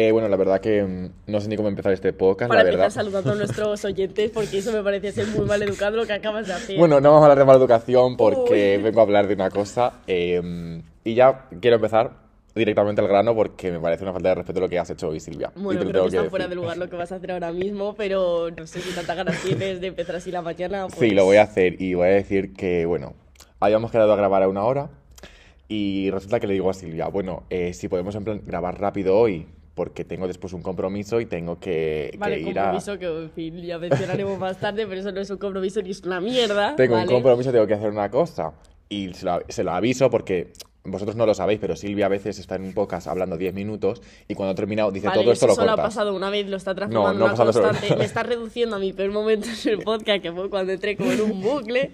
Eh, bueno, la verdad que mm, no sé ni cómo empezar este podcast, Para la empezar verdad. saludando a nuestros oyentes, porque eso me parece ser muy mal educado lo que acabas de hacer. Bueno, no vamos a hablar de mala educación porque Uy. vengo a hablar de una cosa. eh, y ya quiero empezar directamente al grano porque me parece una falta de respeto lo que has hecho hoy, Silvia. Bueno, creo tengo que está fuera de lugar lo que vas a hacer ahora mismo, pero no sé si tanta ganas tienes de empezar así la mañana. Sí, pues- lo voy a hacer y voy a decir que, bueno, habíamos quedado a grabar a una hora y resulta que le digo a Silvia, bueno, eh, si podemos en plan grabar rápido hoy porque tengo después un compromiso y tengo que, que Vale, ir a... compromiso que, en fin, ya mencionaremos más tarde, pero eso no es un compromiso ni es una mierda. Tengo un ¿vale? compromiso, tengo que hacer una cosa. Y se lo, se lo aviso porque vosotros no lo sabéis, pero Silvia a veces está en un podcast hablando 10 minutos y cuando ha terminado dice Vale, todo esto eso lo solo ha pasado una vez, lo está transformando no en una constante. Me está reduciendo a mi peor momento en el podcast, que fue cuando entré como en un bucle.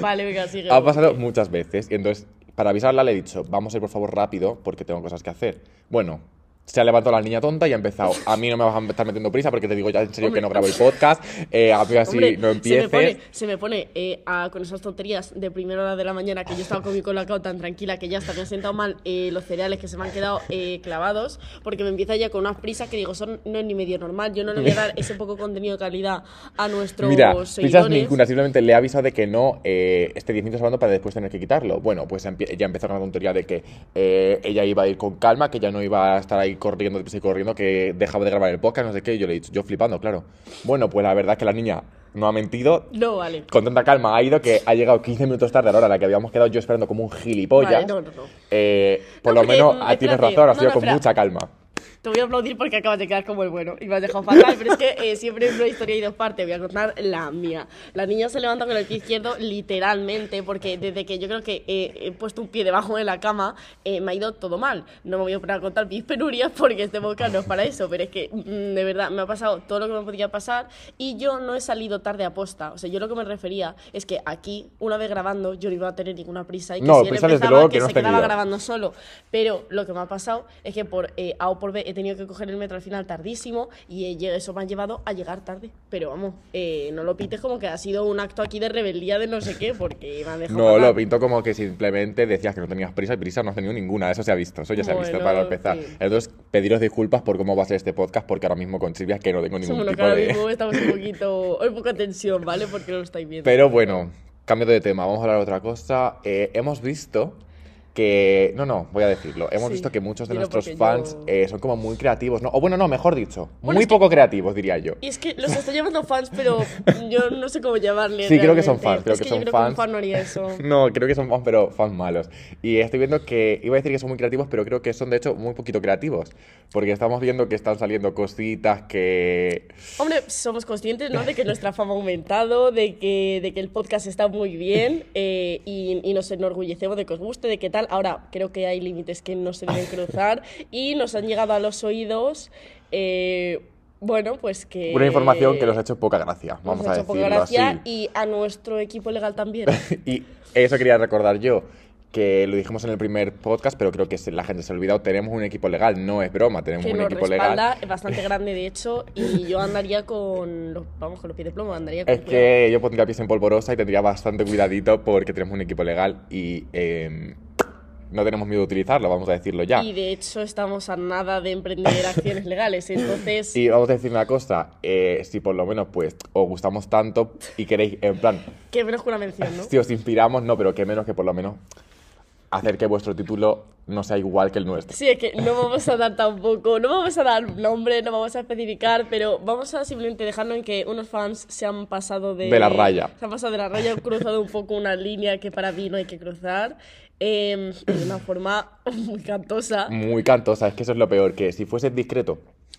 Vale, venga, sigue. Ha pasado muchas veces y entonces para avisarla le he dicho, vamos a ir por favor rápido porque tengo cosas que hacer. Bueno, se ha levantado la niña tonta y ha empezado. A mí no me vas a estar metiendo prisa porque te digo ya en serio que no grabo el podcast. Eh, a mí así Hombre, no se me empieces. pone, se me pone eh, a- con esas tonterías de primera hora de la mañana que yo estaba con mi colacao tan tranquila que ya hasta me han sentado mal eh, los cereales que se me han quedado eh, clavados porque me empieza ya con unas prisas que digo, son no es ni medio normal, yo no le voy a dar ese poco contenido de calidad a nuestros Mira, prisas ninguna, simplemente le he avisado de que no esté 10 minutos hablando para después tener que quitarlo. Bueno, pues ya empezó una tontería de que ella iba a ir con calma, que ya no iba a estar ahí corriendo, deprisa y corriendo, que dejaba de grabar el podcast, no sé qué. Y yo le he dicho, yo flipando, claro. Bueno, pues la verdad es que la niña no ha mentido. No, vale. Con tanta calma ha ido que ha llegado 15 minutos tarde a la hora a la que habíamos quedado yo esperando como un gilipollas. Vale, no, no, no. Eh, por lo menos ah, tienes razón, ha sido con mucha calma. Te voy a aplaudir porque acabas de quedar como el bueno y me has dejado fatal, pero es que eh, siempre es una historia de dos partes. Voy a contar la mía. La niña se levanta con el pie izquierdo literalmente porque desde que yo creo que eh, he puesto un pie debajo de la cama eh, me ha ido todo mal. No me voy a poner a contar mis penurias porque este podcast no es para eso, pero es que mm, de verdad me ha pasado todo lo que me podía pasar y yo no he salido tarde a posta. O sea, yo lo que me refería es que aquí, una vez grabando, yo no iba a tener ninguna prisa y que No, si él empezaba, luego que, que no se quedaba grabando solo. Pero lo que me ha pasado es que por eh, A o por B he tenido que coger el metro al final tardísimo y eso me ha llevado a llegar tarde. Pero vamos, eh, no lo pites como que ha sido un acto aquí de rebeldía de no sé qué, porque me han dejado. No, lo pinto como que simplemente decías que no tenías prisa y prisa no has tenido ninguna. Eso se ha visto, eso ya se ha visto para empezar. sí. Entonces, pediros disculpas por cómo va a ser este podcast porque ahora mismo con Silvia es que no tengo ningún que tipo ahora de... mismo estamos un poquito. Hay poca tensión, ¿vale? Porque no lo estáis viendo. Pero bueno, cambio de tema, vamos a hablar de otra cosa. Eh, hemos visto que... No, no, voy a decirlo. Hemos Sí, visto que muchos de nuestros fans yo- eh, son como muy creativos, ¿no? O bueno, no, mejor dicho, Bueno, muy es que- poco creativos, diría yo. Y es que los estoy llamando fans, pero yo no sé cómo llamarles. Sí, creo que son realmente. fans, creo es que que son yo creo fans. que un fan no haría eso. No, creo que son fans, pero fans malos. Y estoy viendo que, iba a decir que son muy creativos, pero creo que son de hecho muy poquito creativos. Porque estamos viendo que están saliendo cositas que... Hombre, somos conscientes, ¿no? De que nuestra fama ha aumentado, de que, de que el podcast está muy bien eh, y, y nos enorgullecemos de que os guste, de qué tal. Ahora, creo que hay límites que no se deben cruzar y nos han llegado a los oídos, eh, bueno, pues que... Una información que nos ha hecho poca gracia, nos vamos ha a hecho poca decirlo gracia así. y a nuestro equipo legal también. Y eso quería recordar yo, que lo dijimos en el primer podcast, pero creo que la gente se ha olvidado, tenemos un equipo legal, no es broma, tenemos que un equipo legal. es bastante grande de hecho, y yo andaría con los, vamos, con los pies de plomo, andaría con Es cuidado. que yo pondría pies en polvorosa y tendría bastante cuidadito porque tenemos un equipo legal y eh, no tenemos miedo de utilizarlo, vamos a decirlo ya. Y de hecho estamos a nada de emprender acciones legales, entonces... Y vamos a decir una cosa, eh, si por lo menos pues os gustamos tanto y queréis, en plan, Que menos que una mención, ¿no? si os inspiramos, no, pero que menos que por lo menos hacer que vuestro título no sea igual que el nuestro. Sí, es que no vamos a dar tampoco, no vamos a dar nombre, no vamos a especificar, pero vamos a simplemente dejarlo en que unos fans se han pasado de... De la raya. Se han pasado de la raya, han cruzado un poco una línea que para mí no hay que cruzar, eh, de una forma muy cantosa. Muy cantosa, es que eso es lo peor, que si fuese discreto,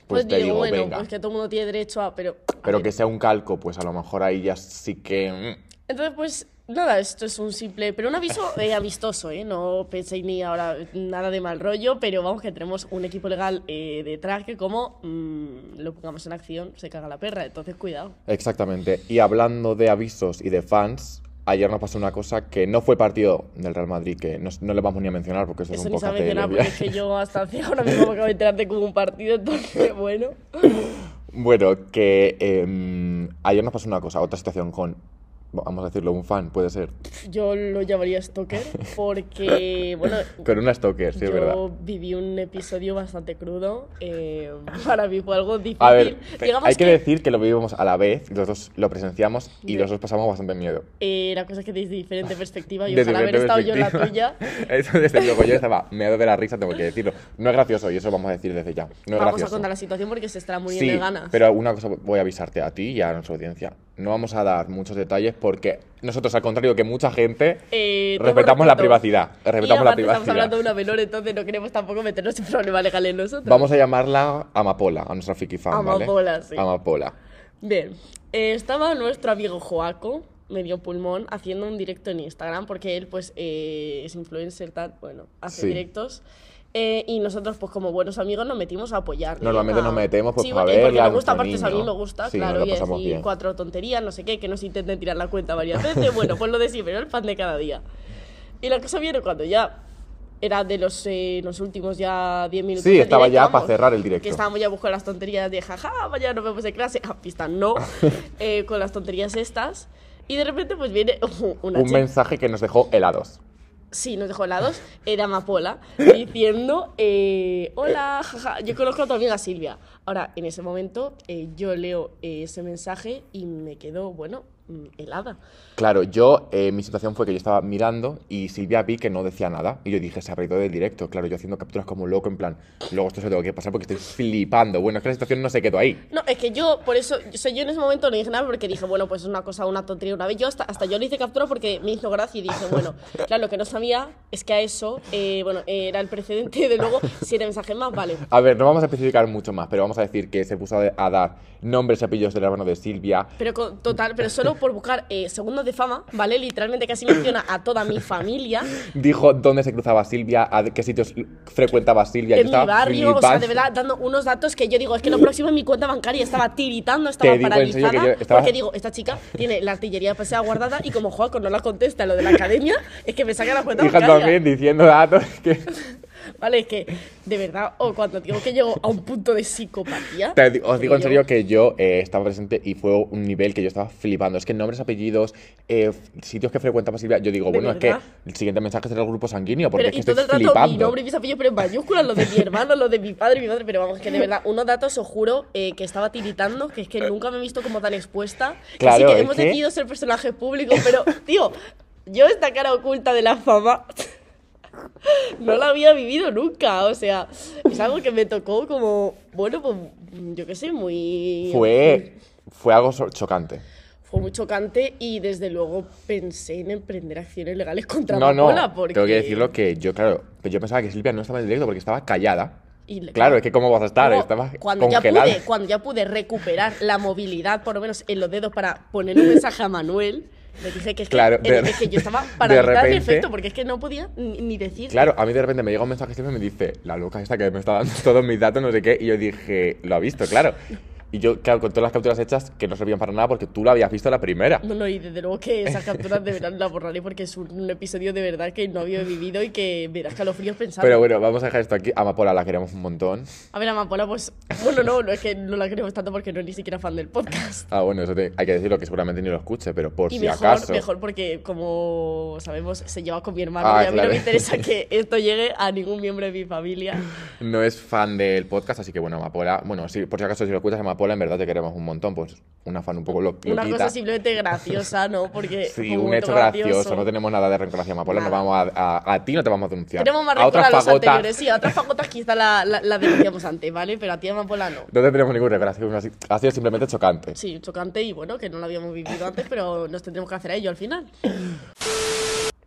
pues, Pues, te digo, digo, bueno, venga. pues que todo el mundo tiene derecho a... Pero, a Pero ver. que sea un calco, pues a lo mejor ahí ya sí que... mm. Entonces, pues nada, esto es un simple, pero un aviso eh, amistoso, ¿eh? No penséis ni ahora nada de mal rollo, pero vamos que tenemos un equipo legal eh, detrás que como mm, lo pongamos en acción se caga la perra, entonces cuidado. Exactamente. Y hablando de avisos y de fans, ayer nos pasó una cosa que no fue partido del Real Madrid, que no, no le vamos ni a mencionar porque eso, Eso es un ni se poco ha mencionado porque es que yo hasta hace ahora mismo me acabo de enterar de hubo un partido, entonces bueno. Bueno, que em, ayer nos pasó una cosa, otra situación con Vamos a decirlo, un fan, puede ser. Yo lo llamaría stalker porque, bueno, Con una stalker, sí, es verdad. yo viví un episodio bastante crudo. eh, para mí fue algo difícil. A ver, Digamos hay que, que decir que lo vivimos a la vez, los dos lo presenciamos y los dos pasamos bastante miedo. eh, era cosa que desde diferente perspectiva y ojalá haber estado yo en la tuya. Eso desde luego, yo estaba meado de la risa, tengo que decirlo. No es gracioso y eso vamos a decir desde ya. No es Vamos gracioso. a contar la situación porque se estará muriendo Sí, de ganas. pero una cosa voy a avisarte a ti y a nuestra audiencia. No vamos a dar muchos detalles porque nosotros, al contrario que mucha gente, Eh, respetamos la privacidad. Y Respetamos la privacidad. Estamos hablando de una menor, entonces no queremos tampoco meternos en problemas legales nosotros. Vamos a llamarla Amapola, a nuestra friki fan, ¿vale? Amapola, sí. Amapola. Bien, eh, estaba nuestro amigo Joaco, medio pulmón, haciendo un directo en Instagram, porque él, pues, eh, es influencer, tal, bueno, hace Sí. directos. Eh, y nosotros, pues, como buenos amigos, nos metimos a apoyarle. Normalmente a- nos metemos, pues, sí, para porque- porque verla, nos gusta, aparte, a mí me gusta, Sí, claro, y bien. cuatro tonterías, no sé qué, que nos intenten tirar la cuenta varias veces. bueno, pues lo de siempre, el pan de cada día. Y la cosa viene cuando ya era de los, eh, los últimos ya 10 minutos. Sí, estaba directo, ya vamos, para cerrar el directo. Que estábamos ya buscando las tonterías de jaja, mañana nos vemos en clase. A pista no, eh, con las tonterías estas. Y de repente pues viene una Un chica- mensaje que nos dejó helados. Sí, nos dejó helados. Era Amapola diciendo: eh, Hola, jaja, yo conozco a tu amiga Silvia. Ahora, en ese momento, eh, yo leo eh, ese mensaje y me quedo, bueno, helada. Claro, yo, eh, mi situación fue que yo estaba mirando y Silvia vi que no decía nada. Y yo dije, se ha reído del directo. Claro, yo haciendo capturas como loco, en plan, luego esto se tengo que pasar porque estoy flipando. Bueno, es que la situación no se quedó ahí. No, es que yo, por eso, o sea, yo en ese momento no dije nada porque dije, bueno, pues es una cosa, una tontería una vez. Yo hasta, hasta yo le hice captura porque me hizo gracia y dije, bueno, claro, lo que no sabía es que a eso, eh, bueno, era el precedente de luego, si era mensaje más, vale. A ver, no vamos a especificar mucho más, pero vamos a decir que se puso a dar nombres y apellidos del hermano de Silvia. Pero con- total, pero solo por buscar eh, segundos de fama, ¿vale? Literalmente casi menciona a toda mi familia Dijo dónde se cruzaba Silvia, a qué sitios frecuentaba Silvia. Yo en mi estaba barrio, o sea, de flipando. verdad, dando unos datos que yo digo, es que lo próximo en mi cuenta bancaria estaba tiritando, estaba digo paralizada, que yo estaba- porque digo, esta chica tiene la artillería pasada guardada y como Joaco no la contesta lo de la academia, es que me saca la cuenta Hija bancaria. también diciendo datos que... Vale, es que, de verdad, o cuando digo que llego a un punto de psicopatía. Te os digo en yo- serio que yo eh, estaba presente y fue un nivel que yo estaba flipando. Es que nombres, apellidos, eh, sitios que frecuentaba Silvia, yo digo, ¿De bueno, es que verdad? el siguiente mensaje será el grupo sanguíneo, porque Pero, es que y estoy todo el rato mi flipando. nombre y mis apellidos, pero en mayúsculas, lo de mi hermano, lo de mi padre y mi madre, pero vamos, que de verdad, unos datos, os juro, eh, que estaba tiritando, que es que nunca me he visto como tan expuesta. Que Claro, sí que es hemos que- decidido ser personajes públicos, pero, tío, yo esta cara oculta de la fama no la había vivido nunca, o sea, es algo que me tocó como, bueno, pues, yo qué sé, muy... Fue, fue algo chocante. Fue muy chocante y desde luego pensé en emprender acciones legales contra No, no, Amapola, porque... tengo que decirlo que yo, claro, yo pensaba que Silvia no estaba en directo porque estaba callada. Le- Claro, es que cómo vas a estar, Luego, estaba cuando ya congelada. pude cuando ya pude recuperar la movilidad por lo menos en los dedos para poner un mensaje a Manuel le dije que es que, Claro, eh, de- es que yo estaba en repente- efecto porque es que no podía ni, ni decir Claro, a mí de repente me llega un mensaje siempre y me dice, la loca esta que me está dando todos mis datos, no sé qué, y yo dije, lo ha visto, claro. Y yo, claro, con todas las capturas hechas que no servían para nada porque tú lo habías visto la primera. no, no, y desde luego que esas capturas de verdad las borraré porque es un, un episodio de verdad que no había vivido y que me da escalofríos pensando. Pero bueno, vamos a dejar esto aquí. Amapola la queremos un montón. A ver, Amapola, pues. Bueno, no, no es que no la queremos tanto porque no es ni siquiera fan del podcast. Ah, bueno, eso te- hay que decirlo que seguramente ni lo escuche, pero por Y si mejor, acaso. mejor porque, como sabemos, se lleva con mi hermano Ah, y a mí claro. no me interesa que esto llegue a ningún miembro de mi familia. No es fan del podcast, así que bueno, Amapola. Bueno, sí, por si acaso, si lo escuchas, Amapola, en verdad te queremos un montón. Pues una fan un poco lo, Una cosa simplemente graciosa, ¿no? Porque. Sí, un hecho gracioso. No tenemos nada de rencor hacia Amapola. No vamos a, a, a ti no te vamos a denunciar. Tenemos más a rencor otras a los fagotas anteriores. Sí, a otras fagotas quizá la, la, la denunciamos antes, ¿vale? Pero a ti, Amapola, no. No te tenemos ningún rencor. Ha sido, simplemente chocante. Sí, chocante y bueno, que no lo habíamos vivido antes, pero nos tendremos que hacer a ello al final.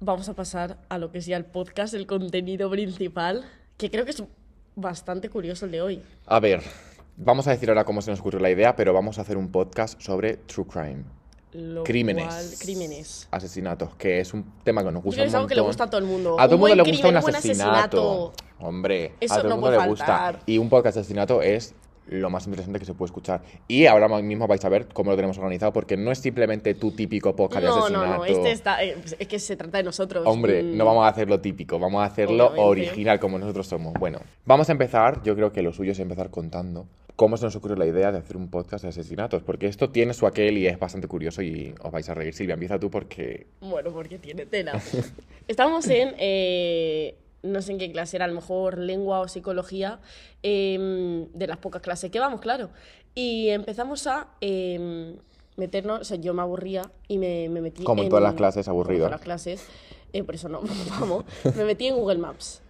Vamos a pasar a lo que es ya el podcast, el contenido principal, que creo que es bastante curioso el de hoy. A ver, vamos a decir ahora cómo se nos ocurrió la idea, pero vamos a hacer un podcast sobre true crime. Lo Crímenes. cual- crímenes. Asinatos, que es un tema que nos gusta es algo que le gusta a todo el mundo. A todo el Un mundo le gusta crimen, un asesinato. Hombre, Eso a todo no el mundo le gusta. Y un podcast de asesinato es lo más interesante que se puede escuchar. Y ahora mismo vais a ver cómo lo tenemos organizado, porque no es simplemente tu típico podcast de No, asesinato. no, no, este está, eh, es que se trata de nosotros. Hombre, Mm, no vamos a hacer lo típico, vamos a hacerlo Obviamente. original como nosotros somos. Bueno, vamos a empezar, yo creo que lo suyo es empezar contando cómo se nos ocurrió la idea de hacer un podcast de asesinatos, porque esto tiene su aquel y es bastante curioso y os vais a reír. Silvia, empieza tú porque... Bueno, porque tiene tela. Estamos en, eh, no sé en qué clase era, a lo mejor lengua o psicología, em, de las pocas clases que vamos, claro. Y empezamos a em, meternos, o sea, yo me aburría y me, me metí Como en todas las clases, como en aburrido. todas las clases, eh, por eso no, vamos, me metí en Google Maps.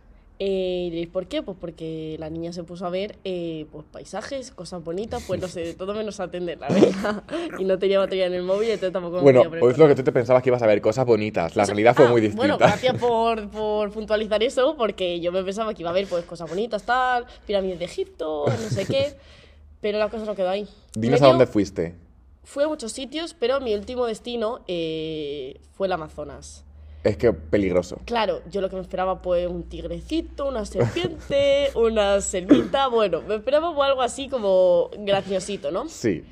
Eh, ¿y ¿Por qué? Pues porque la niña se puso a ver eh, pues paisajes, cosas bonitas, pues no sé, de todo menos atender, la verdad. Y no tenía batería en el móvil, entonces tampoco me Bueno, o es lo que tú te pensabas que ibas a ver, cosas bonitas. La realidad fue Ah, muy distinta. Bueno, gracias por, por puntualizar eso, porque yo me pensaba que iba a haber pues, cosas bonitas, tal, pirámides de Egipto, no sé qué, pero la cosa no quedó ahí. Dinos Me a dónde fuiste. Fui a muchos sitios, pero mi último destino eh, fue el Amazonas. Es que peligroso. Claro, yo lo que me esperaba pues un tigrecito, una serpiente, una selvita, bueno, me esperaba pues, algo así como graciosito, ¿no? Sí.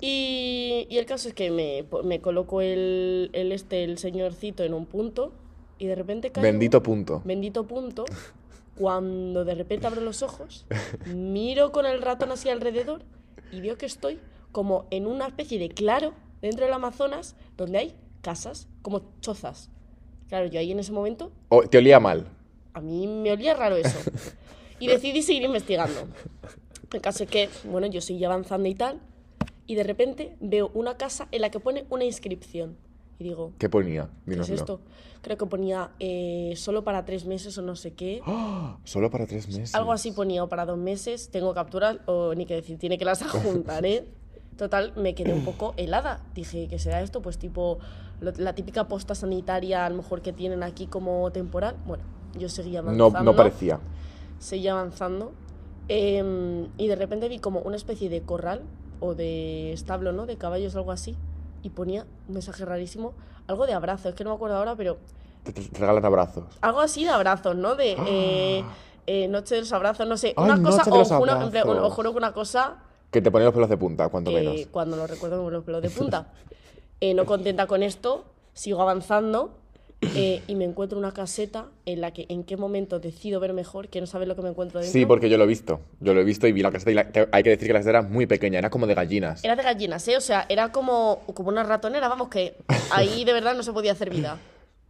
Y, y el caso es que me, me colocó el, el este, el señorcito en un punto y de repente caigo, Bendito punto. bendito punto, cuando de repente abro los ojos, miro con el ratón así alrededor y veo que estoy como en una especie de claro dentro del Amazonas donde hay casas, como chozas. Claro, yo ahí en ese momento, O- te olía mal. a mí me olía raro eso. Y decidí seguir investigando. El caso es que, bueno, yo seguí avanzando y tal, y de repente veo una casa en la que pone una inscripción. Y digo, ¿Qué ponía? ¿qué es esto? Creo que ponía eh, solo para tres meses o no sé qué. ¡Ah! Solo para tres meses. Algo así ponía o para dos meses. Tengo capturas o ni que decir, tiene que las adjuntar, ¿eh? Total, me quedé un poco helada. Dije, ¿qué será esto? Pues tipo la típica posta sanitaria a lo mejor que tienen aquí como temporal. Bueno, yo seguía No, avanzando. no parecía. Seguía avanzando. em, y de repente vi como una especie de corral o de establo, ¿no? De caballos, algo así. Y ponía un mensaje rarísimo, algo de abrazo, es que no me acuerdo ahora, pero Te, te regalan abrazos. algo así de abrazos, ¿no? De eh, eh, noche de los abrazos, no sé, Ay, una cosa, noche de o los juro, en plan, abrazos. o juro que una cosa Que te ponen los pelos de punta, cuanto menos. cuando lo recuerdo me los pelos de punta. Eh, no contenta con esto, sigo avanzando eh, y me encuentro una caseta en la que en qué momento decido ver mejor, que no sabes lo que me encuentro dentro. Sí, porque yo lo he visto. Yo lo he visto y vi la caseta y la- hay que decir que la caseta era muy pequeña, era como de gallinas. Era de gallinas, ¿eh? O sea, era como, como una ratonera, vamos, que ahí de verdad no se podía hacer vida.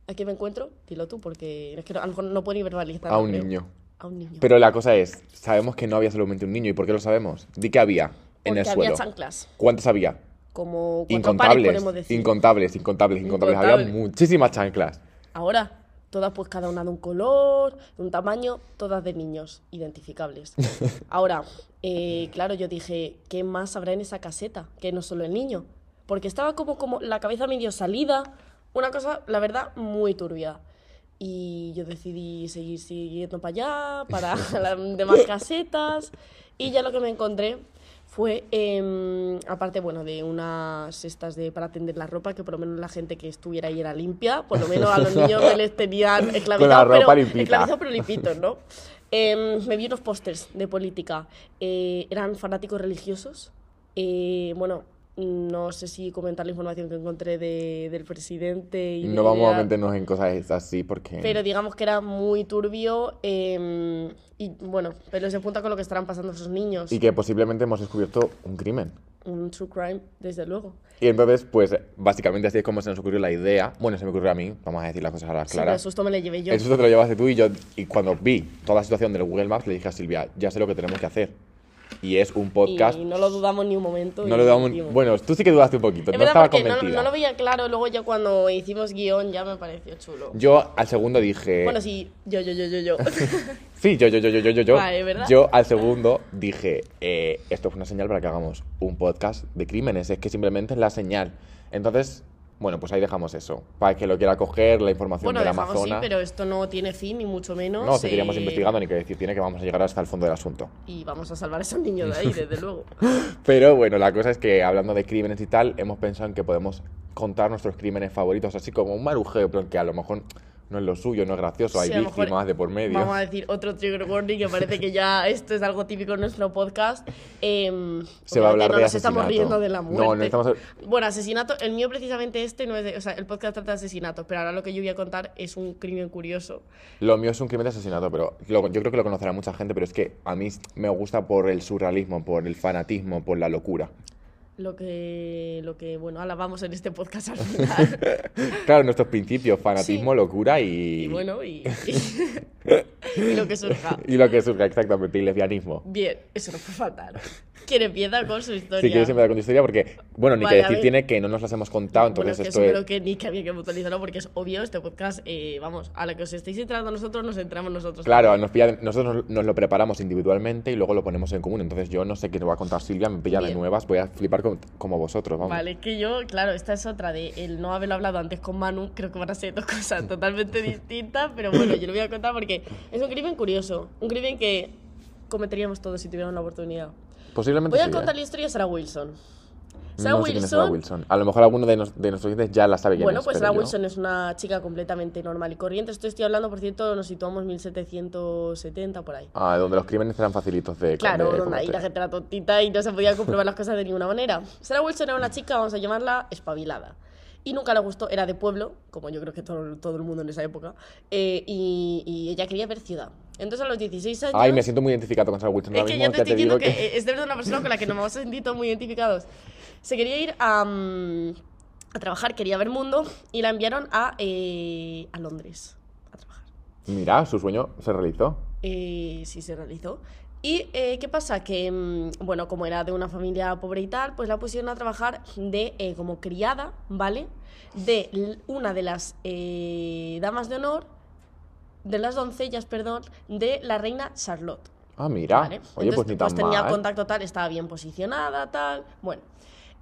¿A qué me encuentro? Dilo tú, porque es que a lo mejor no puedo ni verbalizar. A un niño. A un niño. Pero la cosa es, sabemos que no había solamente un niño. ¿Y por qué lo sabemos? Di que había en Porque el había suelo. chanclas. ¿Cuántos había? Como cuatro pares, Incontables. podemos decir. Incontables, incontables, incontables. Había Incontables. muchísimas chanclas. Ahora, todas pues cada una de un color, de un tamaño, todas de niños, identificables. Ahora, eh, claro, yo dije, ¿qué más habrá en esa caseta? Que no solo el niño. Porque estaba como, como la cabeza medio salida, una cosa, la verdad, muy turbia. Y yo decidí seguir siguiendo para allá, para las demás casetas. Y ya lo que me encontré fue, em, aparte, bueno, de unas estas de para tender la ropa, que por lo menos la gente que estuviera ahí era limpia, por lo menos a los niños se les tenían esclavizados, pero, limpita. esclavizados pero limpitos, ¿no? Em, me vi unos pósters de política, eh, eran fanáticos religiosos, eh, bueno, no sé si comentar la información que encontré de- del presidente y No de- vamos a meternos en cosas así porque... pero digamos que era muy turbio eh, y bueno, pero se apunta con lo que estarán pasando esos niños. Y que posiblemente hemos descubierto un crimen. Un true crime, desde luego. Y entonces, pues, básicamente así es como se nos ocurrió la idea. Bueno, se me ocurrió a mí, vamos a decir las cosas a las Sí, pero el claras. susto me lo llevé yo. El susto te lo llevaste tú y yo. Y cuando vi toda la situación del Google Maps, le dije a Silvia, ya sé lo que tenemos que hacer. Y es un podcast. Y no lo dudamos ni un momento. No lo damos. hicimos. Bueno, tú sí que dudaste un poquito, es no estaba no, convencida. no lo veía claro, luego ya cuando hicimos guion ya me pareció chulo. Yo al segundo dije. Bueno, sí, yo, yo, yo, yo, yo. Sí, yo, yo, yo, yo, yo, yo, yo. Vale, ¿verdad? Yo al segundo dije, eh, esto es una señal para que hagamos un podcast de crímenes, es que simplemente es la señal. Entonces, bueno, pues ahí dejamos eso. Para el que lo quiera coger, la información bueno, del dejamos sí, Amazonas. pero esto no tiene fin, ni mucho menos. No, seguiríamos eh, investigando, ni que decir tiene que vamos a llegar hasta el fondo del asunto. Y vamos a salvar a esos niños de ahí, desde luego. Pero bueno, la cosa es que hablando de crímenes y tal, hemos pensado en que podemos contar nuestros crímenes favoritos, así como un marujeo, pero que a lo mejor no es lo suyo, no es gracioso, hay Sí, víctimas de por medio. Vamos a decir otro trigger warning que parece que ya esto es algo típico en nuestro podcast. Em, Se va a hablar no de nos estamos asesinato. riendo de la No, muerte. no estamos- Bueno, asesinato, el mío precisamente este no es de, o sea, el podcast trata de asesinatos, pero ahora lo que yo voy a contar es un crimen curioso. Lo mío es un crimen de asesinato, pero lo- yo creo que lo conocerá mucha gente, pero es que a mí me gusta por el surrealismo, por el fanatismo, por la locura. Lo que, lo que bueno, alabamos en este podcast al final. Claro, nuestros principios, fanatismo, Sí. locura y... y bueno, y, y lo que surja. y lo que surja exactamente, y lesbianismo. Bien, eso no puede faltar. ¿Quién empieza con su historia? Si quieres empezar con tu historia, porque, bueno, ni Vale, que decir tiene que no nos las hemos contado, Bueno, entonces es que esto es... creo que ni que había que puntualizarlo porque es obvio, este podcast, eh, vamos, a la que os estéis entrando nosotros, nos entramos nosotros. Claro, nos pilla- nosotros nos, lo preparamos individualmente y luego lo ponemos en común. Entonces yo no sé qué nos va a contar Silvia, me pilla de Bien. nuevas, voy a flipar con- como vosotros, vamos. Vale, que yo, claro, esta es otra de el no haberlo hablado antes con Manu, creo que van a ser dos cosas totalmente distintas, pero bueno, yo lo voy a contar porque es un crimen curioso, un crimen que cometeríamos todos si tuviéramos la oportunidad. Posiblemente Voy a sí, ¿eh? contar la historia de Sarah Wilson. Sarah No sé quién es Wilson, Sarah Wilson. A lo mejor alguno de, nos- de nuestros oyentes ya la sabe quién bueno, es. pues pero Sarah yo- Wilson es una chica completamente normal y corriente. Esto estoy hablando, por cierto, nos situamos 1770 por ahí. Ah, donde los crímenes eran facilitos de Claro, de donde ahí la gente era tontita y no se podían comprobar las cosas de ninguna manera. Sarah Wilson era una chica, vamos a llamarla, espabilada. Y nunca le gustó, era de pueblo, como yo creo que todo, todo el mundo en esa época, eh, y, y ella quería ver ciudad. Entonces a los 16 años... Ay, me siento muy identificado con Sarah Wilson. Es Ahora que mismo ya te estoy diciendo que, es de verdad una persona con la que nos hemos sentido muy identificados. Se quería ir a, a trabajar, quería ver mundo, y la enviaron a, eh, a Londres a trabajar. Mira, su sueño se realizó. Eh, sí se realizó. ¿Y eh, qué pasa? Que, mm, bueno, como era de una familia pobre y tal, pues la pusieron a trabajar de eh, como criada, ¿vale? De una de las eh, damas de honor, de las doncellas, perdón, de la reina Charlotte. Ah, mira. ¿vale? Oye, pues Entonces, ni tan tenía mal. contacto tal, estaba bien posicionada, tal. Bueno,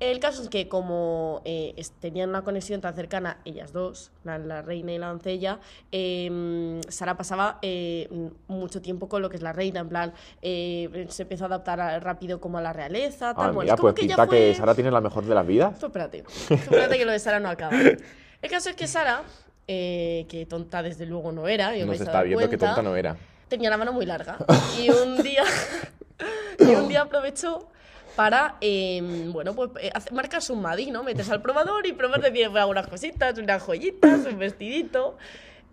el caso es que como eh, tenían una conexión tan cercana, ellas dos, la, la reina y la doncella, eh, Sara pasaba eh, mucho tiempo con lo que es la reina, en plan, eh, se empezó a adaptar a- rápido como a la realeza, tal. Ah, bueno, mira, pues que pinta que fue- Sara tiene la mejor de las vidas. Tú espérate, tú espérate que lo de Sara no acaba. El caso es que Sara, eh, que tonta desde luego no era, yo me Nos he está viendo que cuenta, tonta no era. tenía la mano muy larga. Y un día, y un día aprovechó para, eh, bueno, pues eh, marcarse un Madí, ¿no? Metes al probador y probar de algunas cositas, unas joyitas, un vestidito.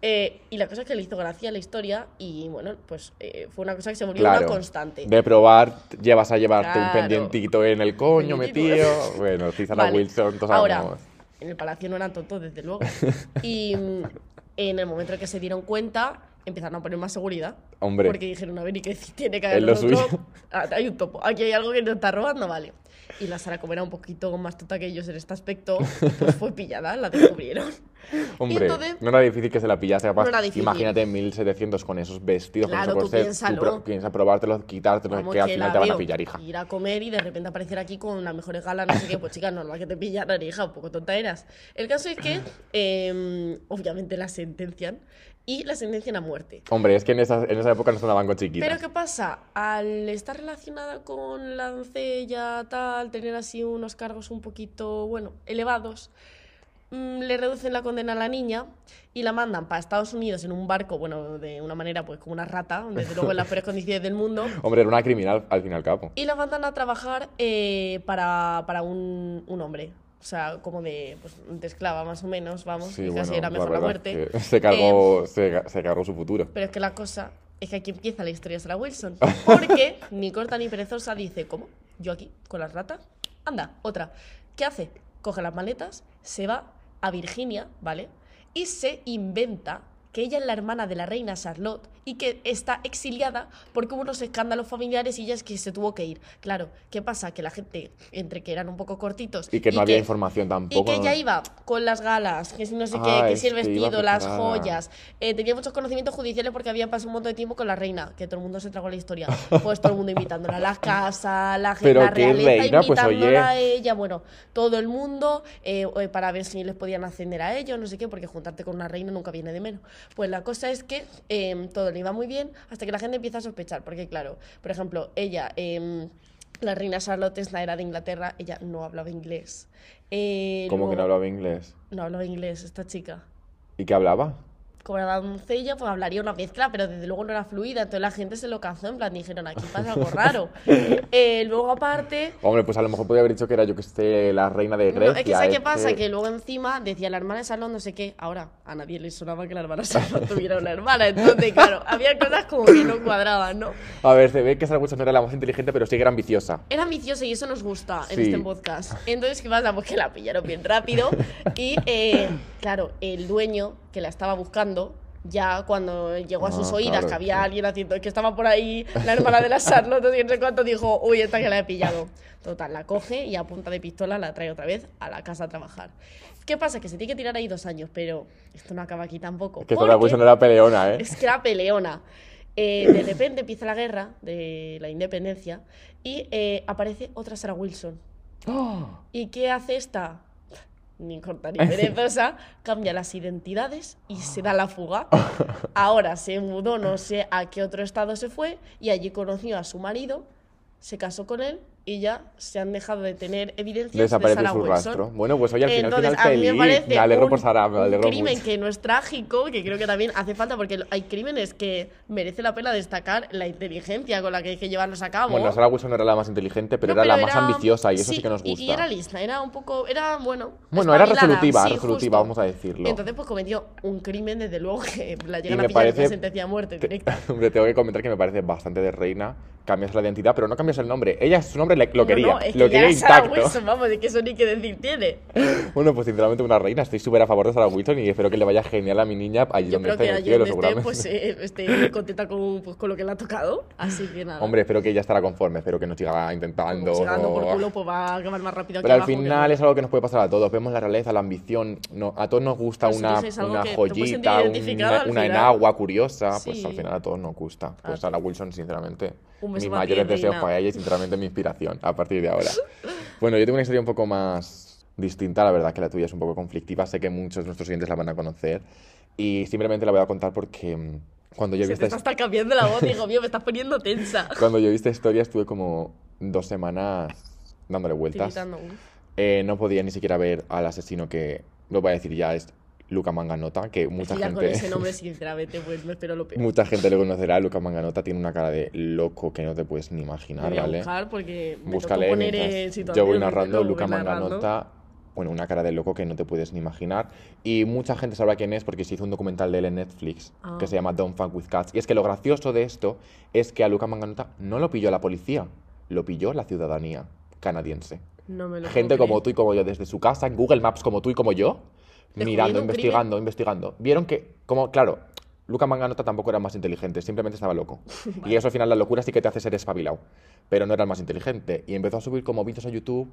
Eh, y la cosa es que le hizo gracia la historia y, bueno, pues eh, fue una cosa que se volvió Claro. una constante. De probar, llevas a llevarte un Claro. pendientito en el coño metido. Bueno, Sarah Vale. Wilson, todos Ahora, sabemos. En el palacio no eran tontos, desde luego. Y mm, en el momento en que se dieron cuenta, empezaron a poner más seguridad. Hombre. Porque dijeron, a ver, ¿y qué tiene que haber lo suyo. Ah, hay un topo. Aquí hay algo que nos está robando, vale. Y la Sara, como era un poquito más tonta que ellos en este aspecto, pues fue pillada, la descubrieron. Hombre, entonces- no era difícil que se la pillase. Capaz, No era difícil. Imagínate en 1700 con esos vestidos, Claro, con tú esos corsets, piénsalo. pro- piensa probártelos, quitártelos, Vamos, que al que final te van a pillar, hija. Ir a comer y de repente aparecer aquí con las mejores galas, no sé qué, pues chica, normal que te pillaran, hija, un poco tonta eras. El caso es que, eh, obviamente, la sentencian y la sentencian a muerte. Hombre, es que en esa, en esa época no se andaban con chiquitas. Pero ¿qué pasa? Al estar relacionada con la doncella, tal, tener así unos cargos un poquito, bueno, elevados, mm, le reducen la condena a la niña y la mandan para Estados Unidos en un barco, bueno, de una manera pues como una rata, desde luego en las peores condiciones del mundo, Hombre, era una criminal al fin y al cabo. y la mandan a trabajar eh, para, para un, un hombre. O sea, como de, pues, de esclava más o menos, vamos, Sí, que casi bueno, era mejor la, muerte. se, cargó, se, se cargó su futuro. Pero es que la cosa es que aquí empieza la historia de Sarah Wilson. Porque ni corta ni perezosa dice, ¿cómo? ¿Yo aquí? ¿Con las ratas? Anda, otra. ¿Qué hace? Coge las maletas, se va a Virginia, ¿vale? Y se inventa que ella es la hermana de la reina Charlotte y que está exiliada porque hubo unos escándalos familiares y ella es que se tuvo que ir. Claro, ¿qué pasa? Que la gente, entre que eran un poco cortitos Y que no había información tampoco. y que ¿no? ella iba con las galas, que si no sé qué, que si el vestido, las joyas. Eh, tenía muchos conocimientos judiciales porque había pasado un montón de tiempo con la reina, que todo el mundo se tragó la historia. Pues todo el mundo invitándola a la casa, la gente, la realeza reina, pues, invitándola oye. a ella, bueno, todo el mundo eh, eh, para ver si les podían ascender a ellos, no sé qué, porque juntarte con una reina nunca viene de menos. Pues la cosa es que eh, todo le iba muy bien hasta que la gente empieza a sospechar, porque claro, por ejemplo, ella... em, la reina Charlotte es la era de Inglaterra, ella no hablaba inglés. Eh, ¿Cómo que no hablaba inglés? no hablaba inglés esta chica. ¿Y qué hablaba? Como era la doncella, pues hablaría una mezcla, pero desde luego no era fluida. Entonces la gente se lo cazó, en plan, dijeron, aquí pasa algo raro. Eh, luego, aparte, Hombre, pues a lo mejor podría haber dicho que era yo que esté la reina de Grecia. no, es que ¿sabes qué es pasa? Que luego encima decía la hermana de Salón, no sé qué. Ahora, a nadie le sonaba que la hermana de Salón tuviera una hermana. Entonces, claro, había cosas como que no cuadraban, ¿no? A ver, se ve que Wilson no era la más inteligente, pero sí que era ambiciosa. Era ambiciosa y eso nos gusta en Sí. este podcast. Entonces, ¿qué pasa? Pues que la pillaron bien rápido. Y, eh, claro, el dueño que la estaba buscando, ya cuando llegó a sus Ah, oídas claro, que había sí. alguien haciendo, que estaba por ahí, la hermana de la Charlotte, no sé no cuánto, dijo, uy, esta que la he pillado. Total, la coge y a punta de pistola la trae otra vez a la casa a trabajar. ¿Qué pasa? Que se tiene que tirar ahí dos años, pero esto no acaba aquí tampoco. Que Sarah porque- Wilson era peleona, ¿eh? es que era peleona. Eh, de repente empieza la guerra de la independencia y eh, aparece otra Sarah Wilson. ¡Ah! ¿Y qué hace esta? Ni corta ni perezosa, cambia las identidades y se da la fuga. Ahora se mudó, no sé a qué otro estado se fue, y allí conoció a su marido, se casó con él y ya se han dejado de tener evidencias de Desaparece Sarah su Wilson. rastro. Bueno, pues oye, al final, Entonces, final a mí me parece alegro un, por Sara, me un alegro crimen mucho. que no es trágico, que creo que también hace falta, porque hay crímenes que merece la pena destacar la inteligencia con la que hay que llevarlos a cabo. Bueno, Sarah Wilson no era la más inteligente, pero No, era la más ambiciosa y eso sí, sí, que nos y- gusta. Y, era lista, era un poco, era bueno. Bueno, era resolutiva, sí, resolutiva, justo. vamos a decirlo. Entonces, pues cometió un crimen, desde luego, que la Y llegan a me pillar y parece- una sentencia de muerte Te- directa. Hombre, tengo que comentar que me parece bastante de reina. Cambias la identidad, pero no cambias el nombre. Ella, su nombre le- lo No, quería. no, es que lo quería era Sarah intacto. Wilson, vamos, de que eso ni que decir tiene. Bueno, pues sinceramente una reina. Estoy súper a favor de Sarah Wilson y espero que le vaya genial a mi niña allí Yo donde esté que en el cielo, esté, seguramente. pues eh, esté contenta con, pues, con lo que le ha tocado. Así que nada. Hombre, espero que ella estará conforme. Espero que no siga intentando. Como dando por culo, pues va a acabar más rápido Pero al abajo que final no. es algo que nos puede pasar a todos. Vemos la realeza, la ambición. No, a todos nos gusta Pues una, una que joyita, una, una enagua curiosa. Pues Sí. al final a todos nos gusta. Pues Sarah Wilson, sinceramente, Un mis mayores deseos para ella y sinceramente mi inspiración a partir de ahora. bueno, yo tengo una historia un poco más distinta, la verdad que la tuya es un poco conflictiva. Sé que muchos de nuestros oyentes la van a conocer. Y simplemente la voy a contar porque mm, cuando yo Se te esta está hasta cambiando la voz, digo, mío, me estás poniendo tensa. cuando yo vi esta historia estuve como dos semanas dándole vueltas. Eh, no podía ni siquiera ver al asesino que, lo voy a decir ya, es Luca Manganota, que mucha que ya con gente, ese nombre, sinceramente, pues me espero lo peor. mucha gente le conocerá. Luca Manganota tiene una cara de loco que no te puedes ni imaginar, voy a ¿vale? buscar porque me Búscale poner mientras yo voy narrando Lo Luca. Manganota, bueno, una cara de loco que no te puedes ni imaginar. Y mucha gente sabrá quién es porque se hizo un documental de él en Netflix Ah. que se llama Don't Fuck With Cats. Y es que lo gracioso de esto es que a Luca Manganota no lo pilló la policía, lo pilló la ciudadanía canadiense. No me lo Gente como tú y como yo, desde su casa, en Google Maps como tú y como yo, mirando, investigando, investigando. Vieron que, como, claro, Luca Manganota tampoco era más inteligente, simplemente estaba loco. Y eso al final la locura sí que te hace ser espabilado. Pero no era el más inteligente. Y empezó a subir como vídeos a YouTube.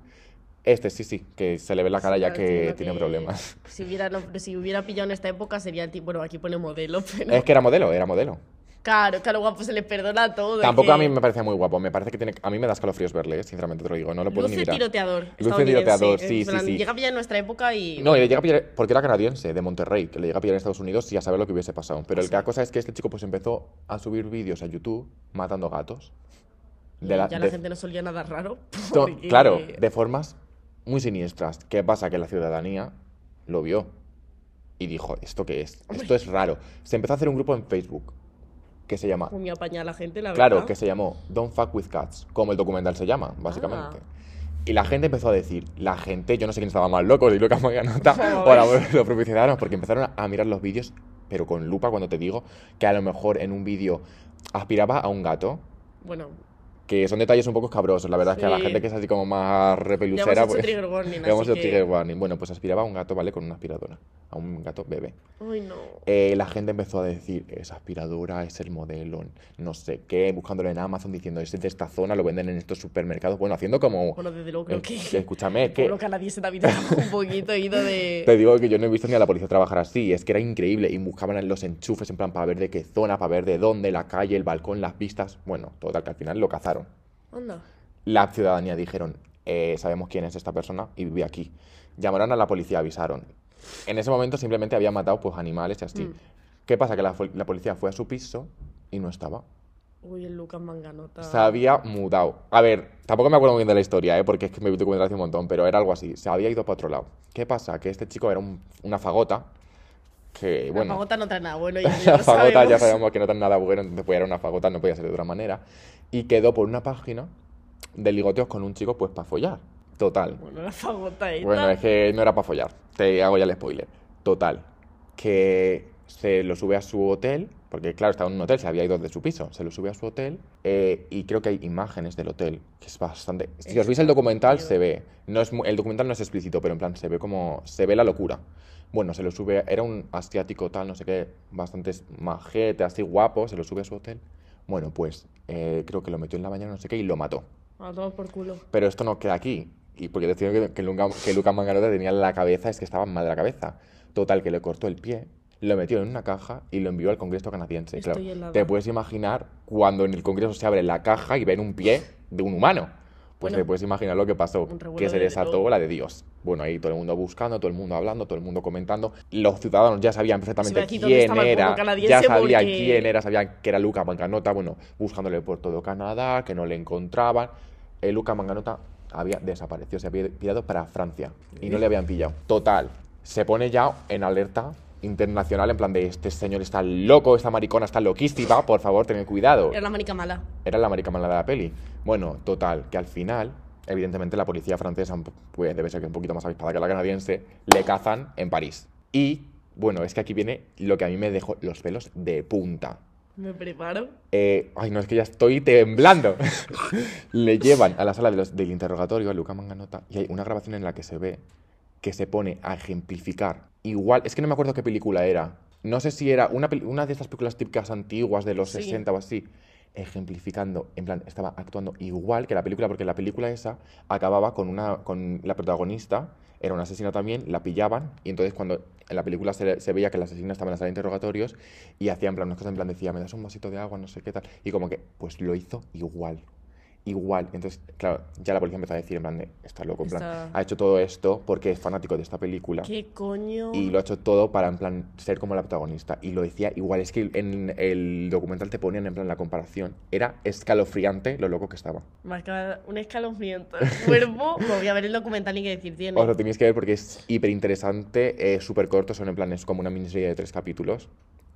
Este, sí, sí, que se le ve la cara Sí, ya que tiene que problemas. Si hubiera, no, si hubiera pillado en esta época sería el tipo, bueno, aquí pone modelo, pero... Es que era modelo, era modelo. Claro, claro, guapo, se le perdona todo. Tampoco que- a mí me parecía muy guapo. Me parece que tiene. A mí me da escalofríos verle, eh, sinceramente te lo digo. No lo puedo ni Luce mirar. tiroteador. Luce tiroteador, sí, sí, sí. Llega a pillar en nuestra época y... No, y le llega a pillar, porque era canadiense, de Monterrey, que le llega a pillar en Estados Unidos y a saber lo que hubiese pasado. Pero el la cosa es que este chico pues empezó a subir vídeos a YouTube matando gatos. De la- ya de- la gente no solía nada raro. porque- Claro, de formas muy siniestras. ¿Qué pasa? Que la ciudadanía lo vio y dijo, ¿esto qué es? Esto es raro. Se empezó a hacer un grupo en Facebook que se llama Muy apañada la gente, la Claro, verdad. que se llamó Don't Fuck With Cats, como el documental se llama, básicamente. Ah. Y la gente empezó a decir, la gente, yo no sé quién estaba más loco, si Lucas Maganota o la- los propios ciudadanos, porque empezaron a mirar los vídeos, pero con lupa cuando te digo que a lo mejor en un vídeo aspiraba a un gato, Bueno, que son detalles un poco escabrosos, la verdad es que a la gente que es así como más hemos hecho pues... trigger warning, le hemos así hecho que... trigger warning. Bueno, pues aspiraba a un gato, ¿vale? Con una aspiradora, a un gato bebé. Uy, no. Eh, la gente empezó a decir, esa aspiradora es el modelo, no sé qué, buscándolo en Amazon, diciendo, es de esta zona, lo venden en estos supermercados. Bueno, haciendo como... Bueno, desde luego creo eh, que... que escúchame, que Lo canadiense también un poquito ido de... te digo que yo no he visto ni a la policía trabajar así, es que era increíble y buscaban los enchufes en plan para ver de qué zona, para ver de dónde, la calle, el balcón, las vistas. Bueno, total, que al final lo cazaron. Anda. La ciudadanía dijeron, eh, sabemos quién es esta persona y vive aquí. Llamaron a la policía, avisaron. En ese momento simplemente había matado pues animales y así. Mm. ¿Qué pasa? Que la, policía fue a su piso y no estaba. Uy, el Lucas Manganota. Se había mudado. A ver, tampoco me acuerdo muy bien de la historia, ¿eh? porque es que me vi documental hace un montón, pero era algo así. Se había ido para otro lado. ¿Qué pasa? Que este chico era un- una fagota que, La bueno, fagota no trae nada bueno, ya, la fagota ya sabemos. sabemos que no trae nada bueno, entonces pues era una fagota, no podía ser de otra manera. Y quedó por una página de ligoteos con un chico, pues para follar. Total. Bueno, la fagota esta. Bueno, es que no era para follar. Te hago ya el spoiler. Total. Que se lo sube a su hotel, porque claro, estaba en un hotel, se había ido de su piso. Se lo sube a su hotel eh, y creo que hay imágenes del hotel, que es bastante... Si os veis el documental, se ve. No es, el documental no es explícito, pero en plan se ve como... Se ve la locura. Bueno, se lo sube... Era un asiático tal, no sé qué, bastante majete, así guapo, se lo sube a su hotel. Bueno, pues eh, creo que lo metió en la bañera, no sé qué, y lo mató. A por culo. Pero esto no queda aquí. Y porque decían que, que, Luca, que Luca Manganota tenía en la cabeza, es que estaba mal de la cabeza. Total, que le cortó el pie, lo metió en una caja y lo envió al Congreso canadiense. Estoy Claro, helada. te puedes imaginar cuando en el Congreso se abre la caja y ven un pie de un humano. Pues Bueno, te puedes imaginar lo que pasó, que se de desató la de Dios. Bueno, ahí todo el mundo buscando, todo el mundo hablando, todo el mundo comentando. Los ciudadanos ya sabían perfectamente quién era, ya sabían porque- quién era, sabían que era Luca Manganota, bueno, buscándole por todo Canadá, que no le encontraban. El Luca Manganota había desaparecido, se había pirado para Francia y no le habían pillado. Total, se pone ya en alerta internacional en plan de este señor está loco, esta maricona está loquísima, por favor, tened cuidado. Era la marica mala. Era la marica mala de la peli. Bueno, total, que al final, evidentemente la policía francesa, pues debe ser que un poquito más avispada que la canadiense, le cazan en París. Y, bueno, es que aquí viene lo que a mí me dejó los pelos de punta. Me preparo. Eh, ay, no, es que ya estoy temblando. Le llevan a la sala de los- del interrogatorio a Luca Manganota y hay una grabación en la que se ve que se pone a ejemplificar. Igual, es que no me acuerdo qué película era. No sé si era una, una de estas películas típicas antiguas de los Sí. 60 o así. Ejemplificando, en plan, estaba actuando igual que la película, porque la película esa acababa con una con la protagonista, era una asesina también, la pillaban, y entonces cuando en la película se, se veía que la asesina estaba en la sala de interrogatorios y hacía en plan unas cosas en plan, decía, me das un vasito de agua, no sé qué tal, y como que, pues lo hizo igual, igual. Entonces, claro, ya la policía empezó a decir en plan, de, está loco, en plan, Está- ha hecho todo esto porque es fanático de esta película. ¿Qué coño? Y lo ha hecho todo para, en plan, ser como la protagonista. Y lo decía igual. Es que en el documental te ponían, en plan, la comparación. Era escalofriante lo loco que estaba. Me acaba un escalofriante. El cuerpo. Me voy a ver el documental y qué decir tiene. Os lo tenéis que ver porque es hiper interesante, eh, súper corto. Son, en plan, es como una miniserie de tres capítulos.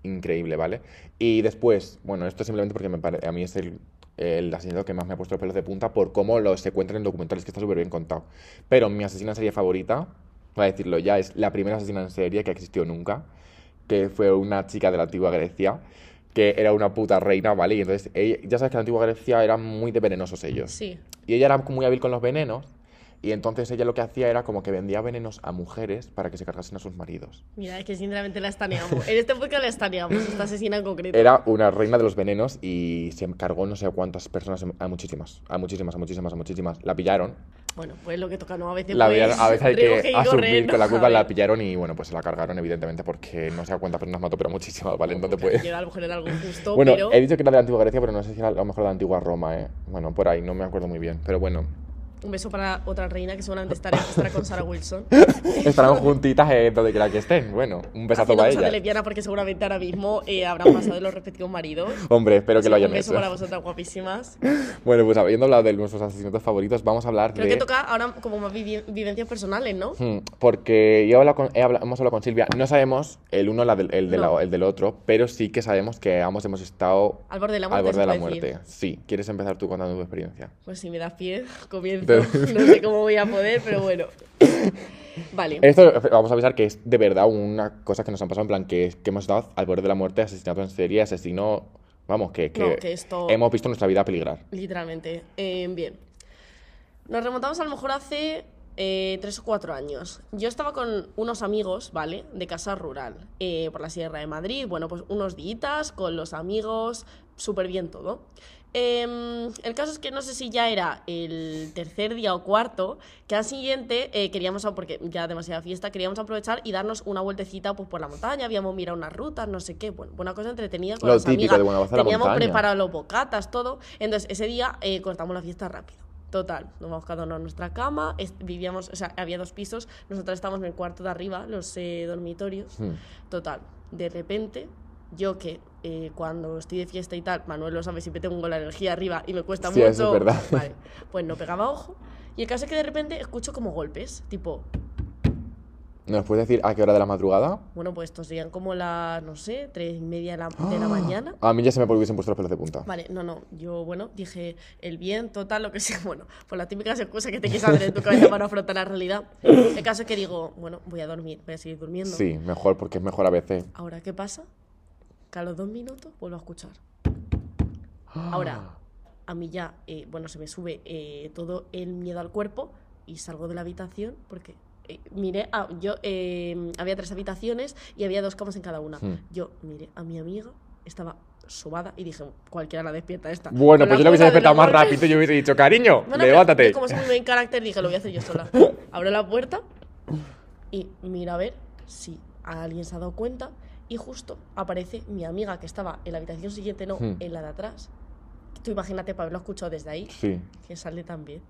Increíble, ¿vale? Y después, bueno, esto simplemente porque me pare- a mí es el, el asesinato que más me ha puesto los pelos de punta por cómo lo se cuentan en documentales, que está súper bien contado. Pero mi asesina en serie favorita, voy a decirlo ya, es la primera asesina en serie que existió nunca, que fue una chica de la antigua Grecia, que era una puta reina, ¿vale? Y entonces, ella- ya sabes que en la antigua Grecia eran muy de venenosos ellos. Sí. Y ella era muy hábil con los venenos. Y entonces ella lo que hacía era como que vendía venenos a mujeres para que se cargasen a sus maridos. Mira, es que sinceramente la estaneamos. En este podcast la estaneamos, esta asesina en concreto. Era una reina de los venenos y se cargó no sé a cuántas personas, a muchísimas, a muchísimas, a muchísimas, a muchísimas. La pillaron. Bueno, pues lo que toca, ¿no? A veces, La pues, a veces hay que ir asumir corriendo, con la culpa, la pillaron y bueno, pues se la cargaron evidentemente porque no sé a cuántas personas mató, pero muchísimas, ¿vale? No Porque puedes... yo a lo mejor era algo justo, Bueno, pero... he dicho que era de la antigua Grecia, pero no sé si era a lo mejor de la antigua Roma, ¿eh? Bueno, por ahí, no me acuerdo muy bien, pero bueno. Un beso para otra reina que seguramente estará, estará con Sarah Wilson. Estarán juntitas eh, donde quiera que estén. Bueno, un besazo Haciendo para cosas de lesbiana porque seguramente ahora mismo eh, habrán pasado de los respectivos maridos. Hombre, espero que lo hayan Un beso hecho. para vosotras guapísimas. Bueno, pues habiendo hablado de nuestros asesinatos favoritos, vamos a hablar Creo de... que toca ahora como más vivi- vivencias personales, ¿no? Hmm, Porque yo he hablado con- he hablado- hemos hablado con Silvia, no sabemos el uno la del, el, de la- No. el del otro, pero sí que sabemos que ambos hemos estado Al borde de la al muerte. borde de la muerte. Sí, ¿quieres empezar tú contando tu experiencia? Pues si me das pie, comienzo. Te- No sé cómo voy a poder, pero bueno. Vale. Esto vamos a avisar que es de verdad una cosa que nos han pasado en plan que, que hemos estado al borde de la muerte, asesinato en serie, asesino, vamos, que, que No, que esto- hemos visto nuestra vida peligrar. Literalmente. Eh, bien. Nos remontamos a lo mejor hace eh, tres o cuatro años. Yo estaba con unos amigos, ¿vale? De casa rural, eh, por la Sierra de Madrid. Bueno, pues unos días con los amigos, súper bien todo. Em, el caso es que no sé si ya era el tercer día o cuarto, que al siguiente eh, queríamos, porque ya demasiada fiesta, queríamos aprovechar y darnos una vueltecita pues, por la montaña, habíamos mirado unas rutas, no sé qué, bueno, una cosa entretenida con Lo las típico amigas. de Teníamos preparado los bocatas, todo. Entonces, ese día eh, cortamos la fiesta rápido. Total, nos vamos cada uno a nuestra cama, vivíamos, o sea, había dos pisos, nosotros estábamos en el cuarto de arriba, los eh, dormitorios. Hmm. Total, de repente, yo que eh, cuando estoy de fiesta y tal, Manuel lo sabe, siempre tengo la energía arriba y me cuesta Sí, mucho. eso es verdad. Vale, pues no pegaba ojo. Y el caso es que de repente escucho como golpes, tipo. ¿Nos puedes decir a qué hora de la madrugada? Bueno, pues estos serían como las, no sé, tres y media de la, de la mañana. A mí ya se me hubiesen puesto los pelos de punta. Vale, no, no, yo, bueno, dije el viento, tal, lo que sea, bueno, por las típicas excusas que te quieres hacer en tu cabeza para afrontar la realidad. El caso es que digo, bueno, voy a dormir, voy a seguir durmiendo. Sí, mejor, porque es mejor a veces. Ahora, ¿qué pasa? Que a los dos minutos vuelvo a escuchar. Ahora, a mí ya, eh, bueno, se me sube eh, todo el miedo al cuerpo y salgo de la habitación porque eh, miré, a, yo eh, había tres habitaciones y había dos camas en cada una. Hmm. Yo miré a mi amiga, estaba sobada y dije, cualquiera la despierta esta. Bueno, pues yo la hubiese despertado más rápido y yo hubiese dicho, cariño, Bueno, levántate. como soy muy buen carácter, dije, lo voy a hacer yo sola. Abro la puerta y mira a ver si alguien se ha dado cuenta. Y justo aparece mi amiga que estaba en la habitación siguiente, no, Hmm. en la de atrás. Tú imagínate para haberlo escuchado desde ahí, Sí. que sale también.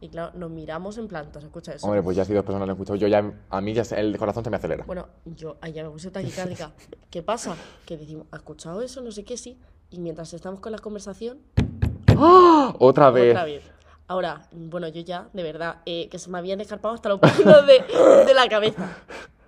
Y claro, nos miramos en plan, ¿se escucha eso? Hombre, pues ya si dos personas lo han escuchado, yo ya, a mí ya el corazón se me acelera. Bueno, yo allá me puse taquicárdica. ¿Qué pasa? Que decimos, ¿ha escuchado eso? No sé qué, sí. Y mientras estamos con la conversación, Otra vez. Otra vez. Ahora, bueno, yo ya, de verdad, eh, que se me habían escarpado hasta los pelos de, de la cabeza.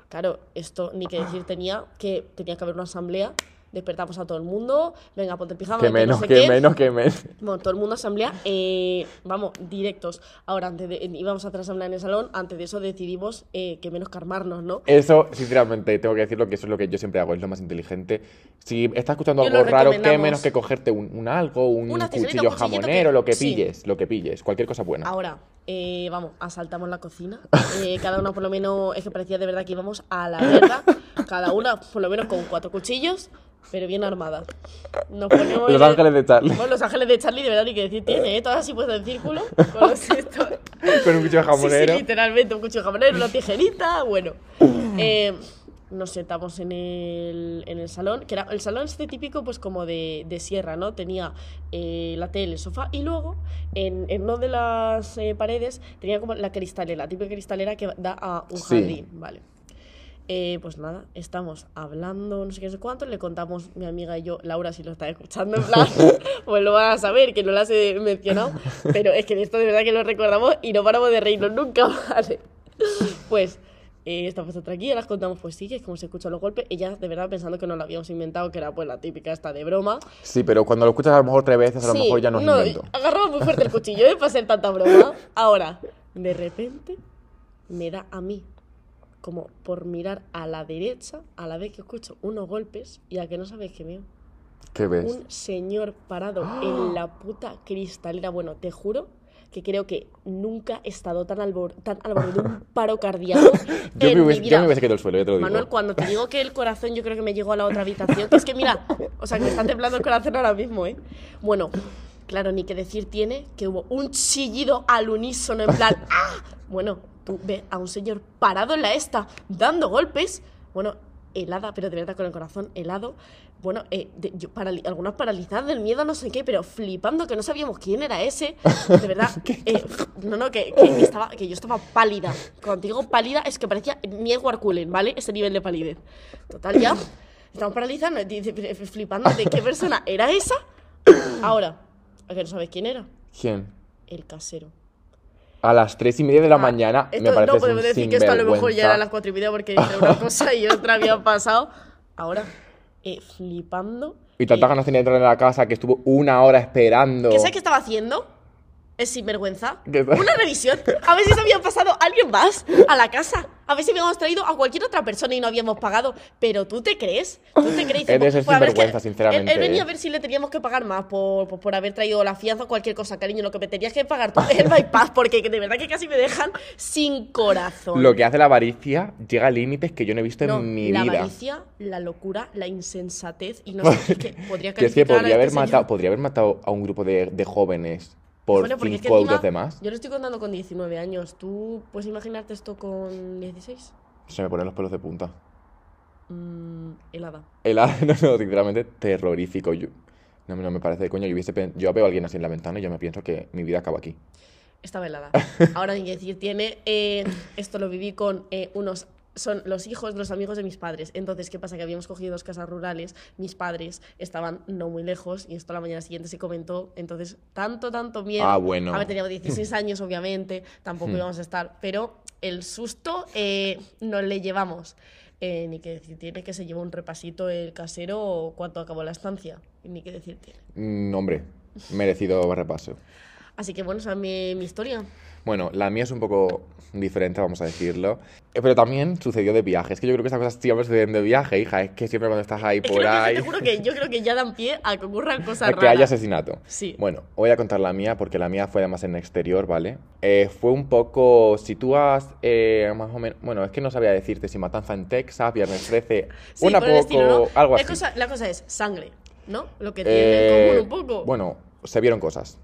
Claro, esto ni que decir tenía que tenía que haber una asamblea, despertamos a todo el mundo, venga, ponte pijama, Que que menos, no sé que qué. menos, que menos. Bueno, todo el mundo asamblea, eh, vamos, directos. Ahora, antes de, íbamos a hacer asamblea en el salón, antes de eso decidimos eh, que menos carmarnos, ¿no? Eso, sinceramente, tengo que decirlo que eso es lo que yo siempre hago, es lo más inteligente. Si estás escuchando Yo algo raro, qué recomendamos. menos que cogerte un, un algo, un cuchillo un cuchillito jamonero, que- lo que sí. pilles, lo que pilles, cualquier cosa buena. Ahora, eh, vamos, asaltamos la cocina. Eh, cada una por lo menos, es que parecía de verdad que íbamos a la guerra. Cada una por lo menos con cuatro cuchillos, pero bien armadas. Nos ponemos Los ángeles de Charlie. Bueno, los ángeles de Charlie, de verdad, ni que decir tiene, ¿eh? Todas así puestas en círculo. Con los estos. Con un cuchillo jamonero. Sí, sí, literalmente, un cuchillo jamonero, una tijerita, bueno. Eh, nos sentamos en el, en el salón, que era el salón este típico, pues como de, de sierra, ¿no? Tenía eh, la tele, el sofá, y luego en, en una de las eh, paredes tenía como la cristalera, la típica cristalera que da a un Sí. jardín, ¿vale? Eh, pues nada, estamos hablando, no sé qué, no sé cuánto, le contamos mi amiga y yo, Laura, si lo está escuchando, en plan, pues lo van a saber, que no las he mencionado, pero es que de esto de verdad que lo recordamos y no paramos de reírnos nunca, ¿vale? Pues eh, estamos otra aquí, las contamos, pues sí, que es como se escuchan los golpes, ella de verdad pensando que no lo habíamos inventado, que era pues la típica esta de broma. Sí, pero cuando lo escuchas a lo mejor tres veces, a lo Sí, mejor ya no es no, invento. agarraba muy fuerte el cuchillo, ¿eh? Para ser tanta broma. Ahora, de repente, me da a mí, como por mirar a la derecha, a la vez que escucho unos golpes, y a que no sabéis que veo. ¿Qué ves? Un señor parado en la puta cristalera. Bueno, te juro que creo que nunca he estado tan al, bor- tan al borde de un paro cardíaco. Yo en me, mi hubiese, yo vida. me hubiese quedado al suelo, ya te lo digo. Manuel, cuando te digo que el corazón yo creo que me llegó a la otra habitación, que es que mira, o sea, que me está temblando el corazón ahora mismo, ¿eh? Bueno, claro, ni que decir tiene que hubo un chillido al unísono en plan, ¡ah! Bueno, ves a un señor parado en la esta, dando golpes, bueno, helada, pero de verdad con el corazón helado, bueno, eh, de- yo del miedo, no sé qué, pero flipando que no sabíamos quién era ese, de verdad, eh, no, no, que, que estaba, que yo estaba pálida, cuando digo pálida es que parecía ni Edward Cullen, ¿vale? Ese nivel de palidez. Total, ya, estamos paralizados, dice, flipando de qué persona era esa, ahora, ¿a que no sabes quién era? ¿Quién? El casero. A las tres y media de la Ah, mañana me esto- parece No podemos decir que esto a lo mejor ya era las cuatro y media porque entre una cosa y otra había pasado. Ahora, eh, flipando. Y tantas eh, ganas tenía de entrar en la casa que estuvo una hora esperando. ¿Qué sabes qué estaba haciendo? Es sinvergüenza. ¿Qué? Una revisión. A ver si se había pasado alguien más a la casa. A ver si habíamos traído a cualquier otra persona y no habíamos pagado. Pero tú te crees. Tú te crees. Es de ser Pues, que sinvergüenza, sinceramente, Él, él venía ¿eh? a ver si le teníamos que pagar más por, por, por haber traído la fianza o cualquier cosa, cariño. Lo que me tenías que pagar tú es el bypass porque de verdad que casi me dejan sin corazón. Lo que hace la avaricia llega a límites que yo no he visto No, en mi la vida. avaricia, la locura, la insensatez y no sé, que podría que es que podría haber, este matado, podría haber matado a un grupo de, de jóvenes por Bueno, es que 5 encima, euros de más. Yo lo estoy contando con 19 años. ¿Tú puedes imaginarte esto con 16? Se me ponen los pelos de punta. Mm, helada. El no, no, sinceramente, terrorífico. Yo, no, me- no me parece de coño. Yo, hubiese yo veo a alguien así en la ventana y yo me pienso que mi vida acaba aquí. Estaba helada. Ahora ni decir tiene. eh, esto lo viví con eh, unos. Son los hijos de los amigos de mis padres. Entonces, ¿qué pasa? Que habíamos cogido dos casas rurales. Mis padres estaban no muy lejos. Y esto la mañana siguiente se comentó. Entonces, tanto, tanto miedo. Ah, bueno. A ver, teníamos 16 años, obviamente. Tampoco Hmm. íbamos a estar. Pero el susto eh, nos le llevamos. Eh, ni que decir tiene que se lleva un repasito el casero cuando acabó la estancia. Ni que decir tiene. Mm, hombre, merecido repaso. Así que bueno, esa es mi, mi historia. Bueno, la mía es un poco diferente, vamos a decirlo. Eh, Pero también sucedió de viaje. Es que yo creo que estas cosas siempre suceden de viaje, hija. Es que siempre cuando estás ahí por que- ahí. te juro que yo creo que ya dan pie a que ocurran cosas raras. que haya asesinato. Sí. Bueno, voy a contar la mía porque la mía fue además en el exterior, ¿vale? Eh, fue un poco. Si tú has. eh, más o menos. Bueno, es que no sabía decirte si Matanza en Texas, Viernes 13. Sí, una poco. estilo, ¿no? Algo así. cosa- la cosa es sangre, ¿no? Lo que tiene Eh, en común un poco. Bueno, se vieron cosas.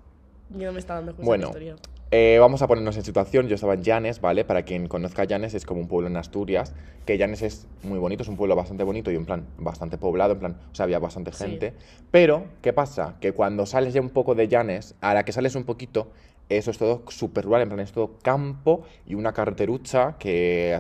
Yo no me está dando justo Bueno, la historia. Eh, vamos a ponernos en situación. Yo estaba en Llanes, ¿vale? Para quien conozca Llanes, es como un pueblo en Asturias. Que Llanes es muy bonito, es un pueblo bastante bonito y en plan bastante poblado, en plan, o sea, había bastante Sí. gente. Pero, ¿qué pasa? Que cuando sales ya un poco de Llanes, a la que sales un poquito, eso es todo súper rural, en plan, es todo campo y una carreterucha que.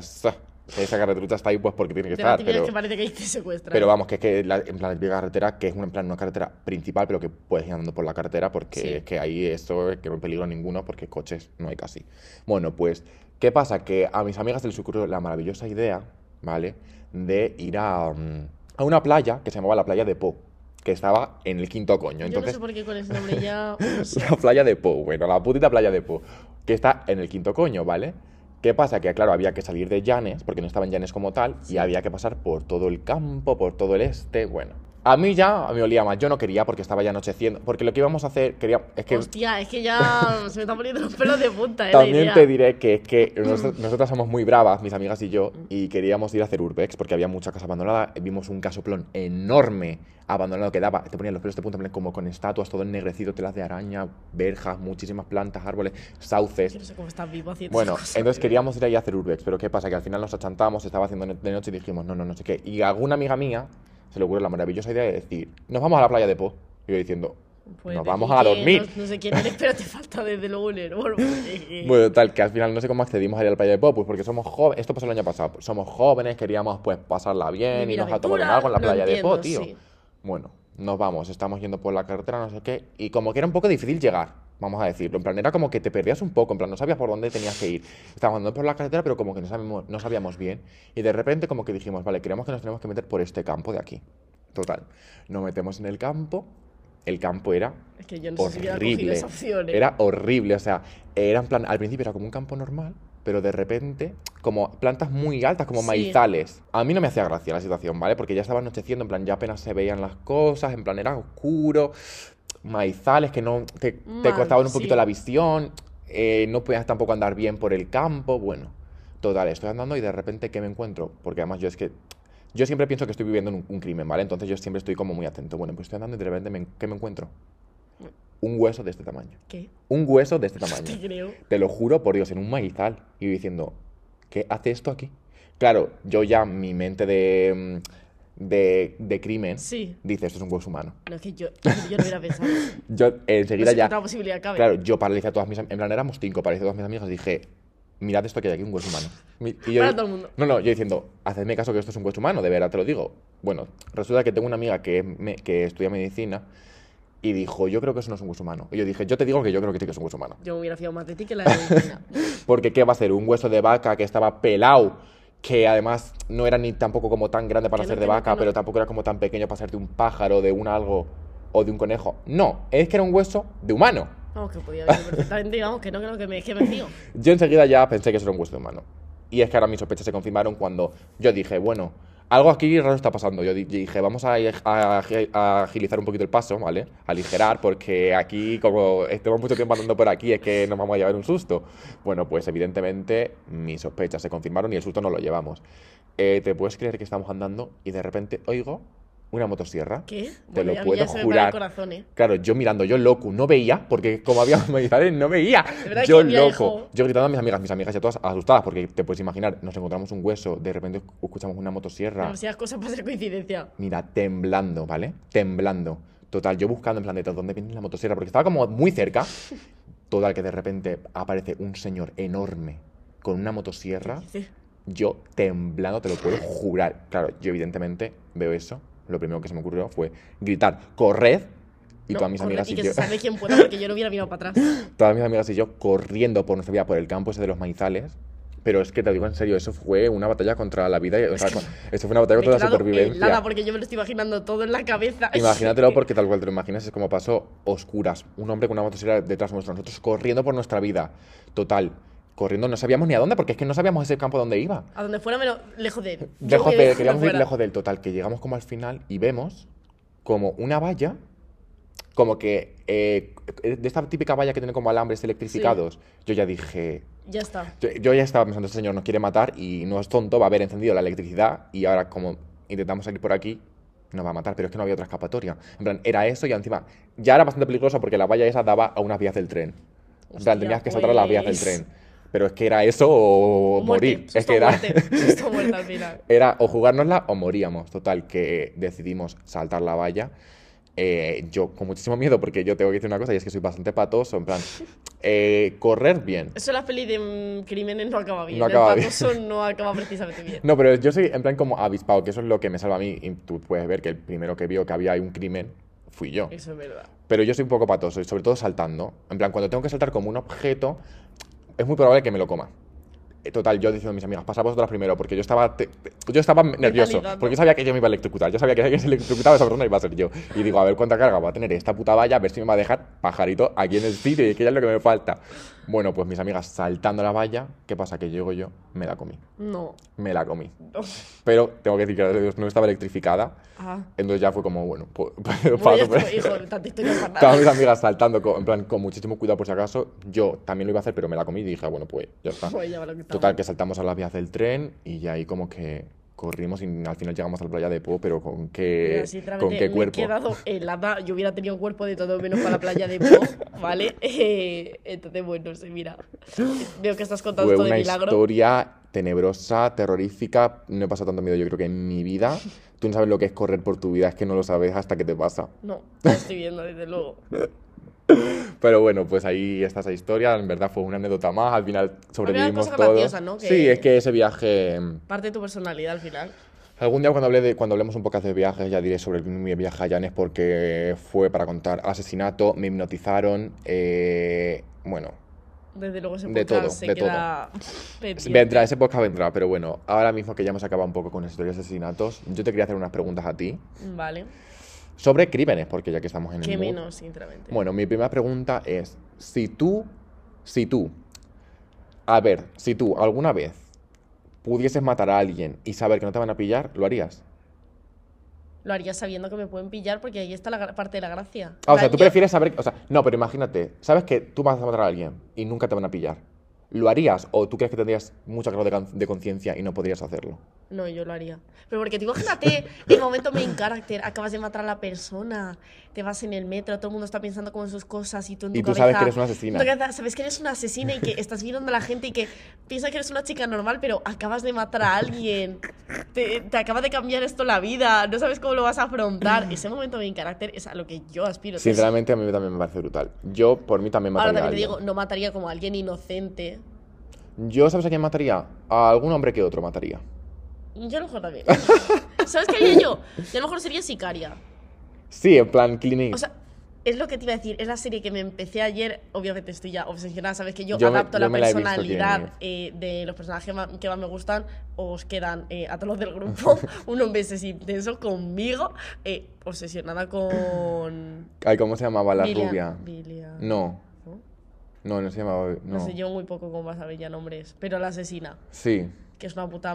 ¡Sa! Esa carreterucha está ahí pues porque tiene que De estar, pero. que parece que ahí te secuestran. Pero vamos, que es que la- en plan la típica carretera, que es una, en plan una carretera principal, pero que puedes ir andando por la carretera porque Sí. es que ahí eso es que no hay peligro ninguno porque coches no hay casi. Bueno, pues, ¿qué pasa? Que a mis amigas se les ocurrió la maravillosa idea, ¿vale? De ir a, mm, a una playa que se llamaba la playa de Po, que estaba en el quinto coño. Yo no Entonces, sé por qué con ese nombre ya... no la playa de Po, bueno, la putita playa de Po, que está en el quinto coño, ¿vale? ¿Qué pasa? Que claro, había que salir de Llanes, porque no estaba en Llanes como tal, y había que pasar por todo el campo, por todo el este, bueno. A mí ya me olía más, yo no quería porque estaba ya anocheciendo, porque lo que íbamos a hacer, quería, es que Hostia, es que ya se me están poniendo los pelos de punta, eh, también te diré que es que nos- nosotras somos muy bravas, mis amigas y yo, y queríamos ir a hacer urbex porque había mucha casa abandonada. Vimos un casoplón enorme abandonado que daba, te ponían los pelos de punta, como con estatuas, todo ennegrecido, telas de araña, verjas, muchísimas plantas, árboles, sauces. Yo no sé cómo estás vivo haciendo Bueno, cosas, entonces queríamos ir ahí a hacer urbex, pero ¿qué pasa? Que al final nos achantamos, estaba haciendo de noche y dijimos, no, no, no sé qué. Y alguna amiga mía se le ocurrió la maravillosa idea de decir, nos vamos a la playa de Po. Y yo diciendo, Pues nos vamos a dormir. No, no sé quién eres, pero te falta desde luego un hervor. porque- Bueno, tal, que al final no sé cómo accedimos a ir a la playa de Po, pues porque somos jóvenes, esto pasó el año pasado, pues somos jóvenes, queríamos pues pasarla bien, Vivir irnos a tomar algo en la playa de Po, tío. sí. Bueno, nos vamos, estamos yendo por la carretera, no sé qué, y como que era un poco difícil llegar, vamos a decirlo, en plan, era como que te perdías un poco, en plan, no sabías por dónde tenías que ir. Estábamos andando por la carretera, pero como que no sabíamos, no sabíamos bien, y de repente como que dijimos, vale, creemos que nos tenemos que meter por este campo de aquí. Total, nos metemos en el campo, el campo era Es que yo no sé si horrible. opción. ¿eh? Era horrible, o sea, era en plan, al principio era como un campo normal, pero de repente, como plantas muy altas, como Sí. maizales. A mí no me hacía gracia la situación, ¿vale? Porque ya estaba anocheciendo, en plan, ya apenas se veían las cosas, en plan, era oscuro, maizales que no te, te Mal, cortaban un poquito sí. la visión, eh, no podías tampoco andar bien por el campo, bueno. Total, estoy andando y de repente, ¿qué me encuentro? Porque además yo es que yo siempre pienso que estoy viviendo en un, un crimen, ¿vale? Entonces yo siempre estoy como muy atento. Bueno, pues estoy andando y de repente, me- ¿qué me encuentro? Un hueso de este tamaño. ¿Qué? Un hueso de este Te tamaño. creo. Te lo juro por Dios, en un maizal. Y yo diciendo, ¿qué hace esto aquí? Claro, yo ya, mi mente de, mm, de, de crimen, Sí. dice, esto es un hueso humano. No, es que yo, yo no hubiera pensado. Yo No enseguida qué ya, otra posibilidad cabe. claro, yo paralicé a todas mis en plan, éramos cinco, paralicé a todas mis amigas y dije, mirad esto que hay aquí, un hueso humano. Y yo, Para todo el mundo. No, no, yo diciendo, hacedme caso que esto es un hueso humano, de verdad te lo digo. Bueno, resulta que tengo una amiga que, me- que estudia medicina y dijo, yo creo que eso no es un hueso humano. Y yo dije, yo te digo que yo creo que sí que es un hueso humano. Yo me hubiera fiado más de ti que la de medicina. Porque ¿qué va a ser? Un hueso de vaca que estaba pelado, que además no era ni tampoco como tan grande para Que no, ser que de no, vaca, no. pero tampoco era como tan pequeño para ser de un pájaro, de un algo o de un conejo. No, es que era un hueso de humano. Vamos, que podía haber perfectamente. Vamos, que no, no, que me, que me fío. Yo enseguida ya pensé que eso era un hueso de humano. Y es que ahora mis sospechas se confirmaron cuando yo dije, bueno, algo aquí raro está pasando. Yo di- dije, vamos a agilizar un poquito el paso, ¿vale? Aligerar, porque aquí, como estemos mucho tiempo andando por aquí, es que nos vamos a llevar un susto. Bueno, pues evidentemente mis sospechas se confirmaron y el susto no lo llevamos. Eh, ¿Te puedes creer que estamos andando y de repente oigo una motosierra? ¿Qué? Te Bueno, lo puedo jurar. corazón, ¿eh? Claro, yo mirando, yo loco, no veía, porque como había maizales, no veía. Yo loco. Yo gritando a mis amigas, mis amigas ya todas asustadas, porque te puedes imaginar, nos encontramos un hueso, de repente escuchamos una motosierra. Demasiadas cosas para ser coincidencia. Mira, temblando, ¿vale? Temblando. Total, yo buscando en plan de dónde viene la motosierra, porque estaba como muy cerca. Total, que de repente aparece un señor enorme con una motosierra. Yo temblando, te lo puedo jurar. Claro, yo evidentemente veo eso. Lo primero que se me ocurrió fue gritar, ¡corred! Y no, todas mis amigas y y, que yo, se salve quien pueda, porque yo no hubiera mirado para atrás. todas mis amigas y yo corriendo por nuestra vida por el campo ese de los maizales Pero es que te digo en serio, eso fue una batalla contra la vida. O sea, eso fue una batalla contra la supervivencia. helada porque yo me lo estoy imaginando todo en la cabeza. Imagínatelo porque tal cual te lo imaginas es como pasó oscuras. Un hombre con una motosierra detrás nuestro, nosotros corriendo por nuestra vida. Total. Corriendo, no sabíamos ni a dónde, porque es que no sabíamos ese campo dónde iba. A donde fuera, menos lejos de él. Lejos de, lejos queríamos ir lejos del total, que llegamos como al final y vemos como una valla, como que eh, de esta típica valla que tiene como alambres electrificados. Yo ya dije, Ya está. yo, yo ya estaba pensando, este señor nos quiere matar y no es tonto, va a haber encendido la electricidad y ahora como intentamos salir por aquí, nos va a matar, pero es que no había otra escapatoria. En plan, era eso y encima ya era bastante peligroso porque la valla esa daba a unas vías del tren. En plan, Hostia, tenías que saltar a las vías del pues. tren. Pero es que era eso o Muerte, morir. Es susto que era... muerte, susto muerte al final. Era o jugárnosla o moríamos. Total, que decidimos saltar la valla. Eh, yo con muchísimo miedo, porque yo tengo que decir una cosa, y es que soy bastante patoso, en plan, eh, correr bien. Eso la peli de mm, crímenes no acaba bien. No acaba el bien. patoso no acaba precisamente bien. No, pero yo soy en plan como avispado, que eso es lo que me salva a mí. Y tú puedes ver que el primero que vio que había un crimen fui yo. Eso es verdad. Pero yo soy un poco patoso, y sobre todo saltando. En plan, cuando tengo que saltar como un objeto, es muy probable que me lo coma. Eh, Total, yo diciendo a mis amigas, pasad vosotras primero, porque yo estaba, te- yo estaba nervioso, porque yo sabía que yo me iba a electrocutar, yo sabía que alguien se electrocutaba, esa persona iba a ser yo. Y digo, a ver cuánta carga va a tener esta puta valla, a ver si me va a dejar pajarito aquí en el sitio, y que ya es lo que me falta. Bueno, pues mis amigas saltando la valla, ¿qué pasa? Que llego yo, me la comí, No. me la comí. no. Pero tengo que decir que no estaba electrificada, Ah. entonces ya fue como, bueno, pues, Bueno, pues. estoy, hijo, tanta historia para nada. Estaban mis amigas saltando, con, en plan, con muchísimo cuidado por si acaso. Yo también lo iba a hacer, pero me la comí y dije, bueno, pues ya está. Pues ya va lo que Total, que saltamos a las vías del tren y ya ahí como que corrimos y al final llegamos a la playa de Po, pero con qué, Mira, con qué me he cuerpo. quedado helada. Yo hubiera tenido cuerpo de todo menos para la playa de Po, ¿vale? Eh, entonces, bueno, sí, mira. Veo que estás contando Fue esto de una milagro. historia tenebrosa, terrorífica. No he pasado tanto miedo, yo creo que en mi vida. Tú no sabes lo que es correr por tu vida, es que no lo sabes hasta que te pasa. No, lo estoy viendo, desde luego. Pero bueno, pues ahí está esa historia. En verdad fue una anécdota más. Al final sobrevivimos todos. ¿no? Que- Sí, es que ese viaje. Parte de tu personalidad al final. Algún día cuando, hable de, cuando hablemos un poco de viajes ya diré sobre mi viaje a Llanes porque fue para contar asesinato, me hipnotizaron, eh, bueno, Desde luego ese De todo, se de queda pendiente. vendrá, ese podcast vendrá, pero bueno, ahora mismo que ya hemos acabado un poco con las historias de asesinatos, yo te quería hacer unas preguntas a ti Vale. Sobre crímenes, porque ya que estamos en el Qué menos, sinceramente. Bueno, mi primera pregunta es, si tú, si tú, a ver, si tú alguna vez pudieses matar a alguien y saber que no te van a pillar, ¿lo harías? Lo haría sabiendo que me pueden pillar porque ahí está la parte de la gracia. Ah, o sea, tú yo- prefieres saber, o sea, no, pero imagínate, sabes que tú vas a matar a alguien y nunca te van a pillar. ¿Lo harías o tú crees que tendrías mucha grado de, de conciencia y no podrías hacerlo? No, yo lo haría. Pero porque tú imagínate el momento main character, acabas de matar a la persona, te vas en el metro, todo el mundo está pensando como en sus cosas y tú en tu Y tú cabeza- sabes que eres una asesina. cabeza sabes que eres una asesina y que estás viendo a la gente y que piensa que eres una chica normal, pero acabas de matar a alguien. Te, te acaba de cambiar esto la vida, no sabes cómo lo vas a afrontar. Ese momento main character es a lo que yo aspiro. Sinceramente, a mí también me parece brutal. Yo, por mí, también Ahora mataría a también te alguien. digo, no mataría como a alguien inocente. Yo, ¿sabes a quién mataría? A algún hombre que otro mataría. Yo a lo mejor también. ¿Sabes qué haría yo? Yo a lo mejor sería sicaria. Sí, en plan, cleaning. O sea, es lo que te iba a decir, es la serie que me empecé ayer, obviamente estoy ya obsesionada, sabes que yo, Yo me- adapto yo la me la personalidad eh, de los personajes que más me gustan, os quedan eh, a todos los del grupo unos meses intensos conmigo, eh, obsesionada con... Ay, ¿cómo se llamaba la rubia? No, ¿no? no, no se llamaba. No No. sé, yo muy poco cómo vas a ver ya nombres, pero la asesina, Sí. que es una puta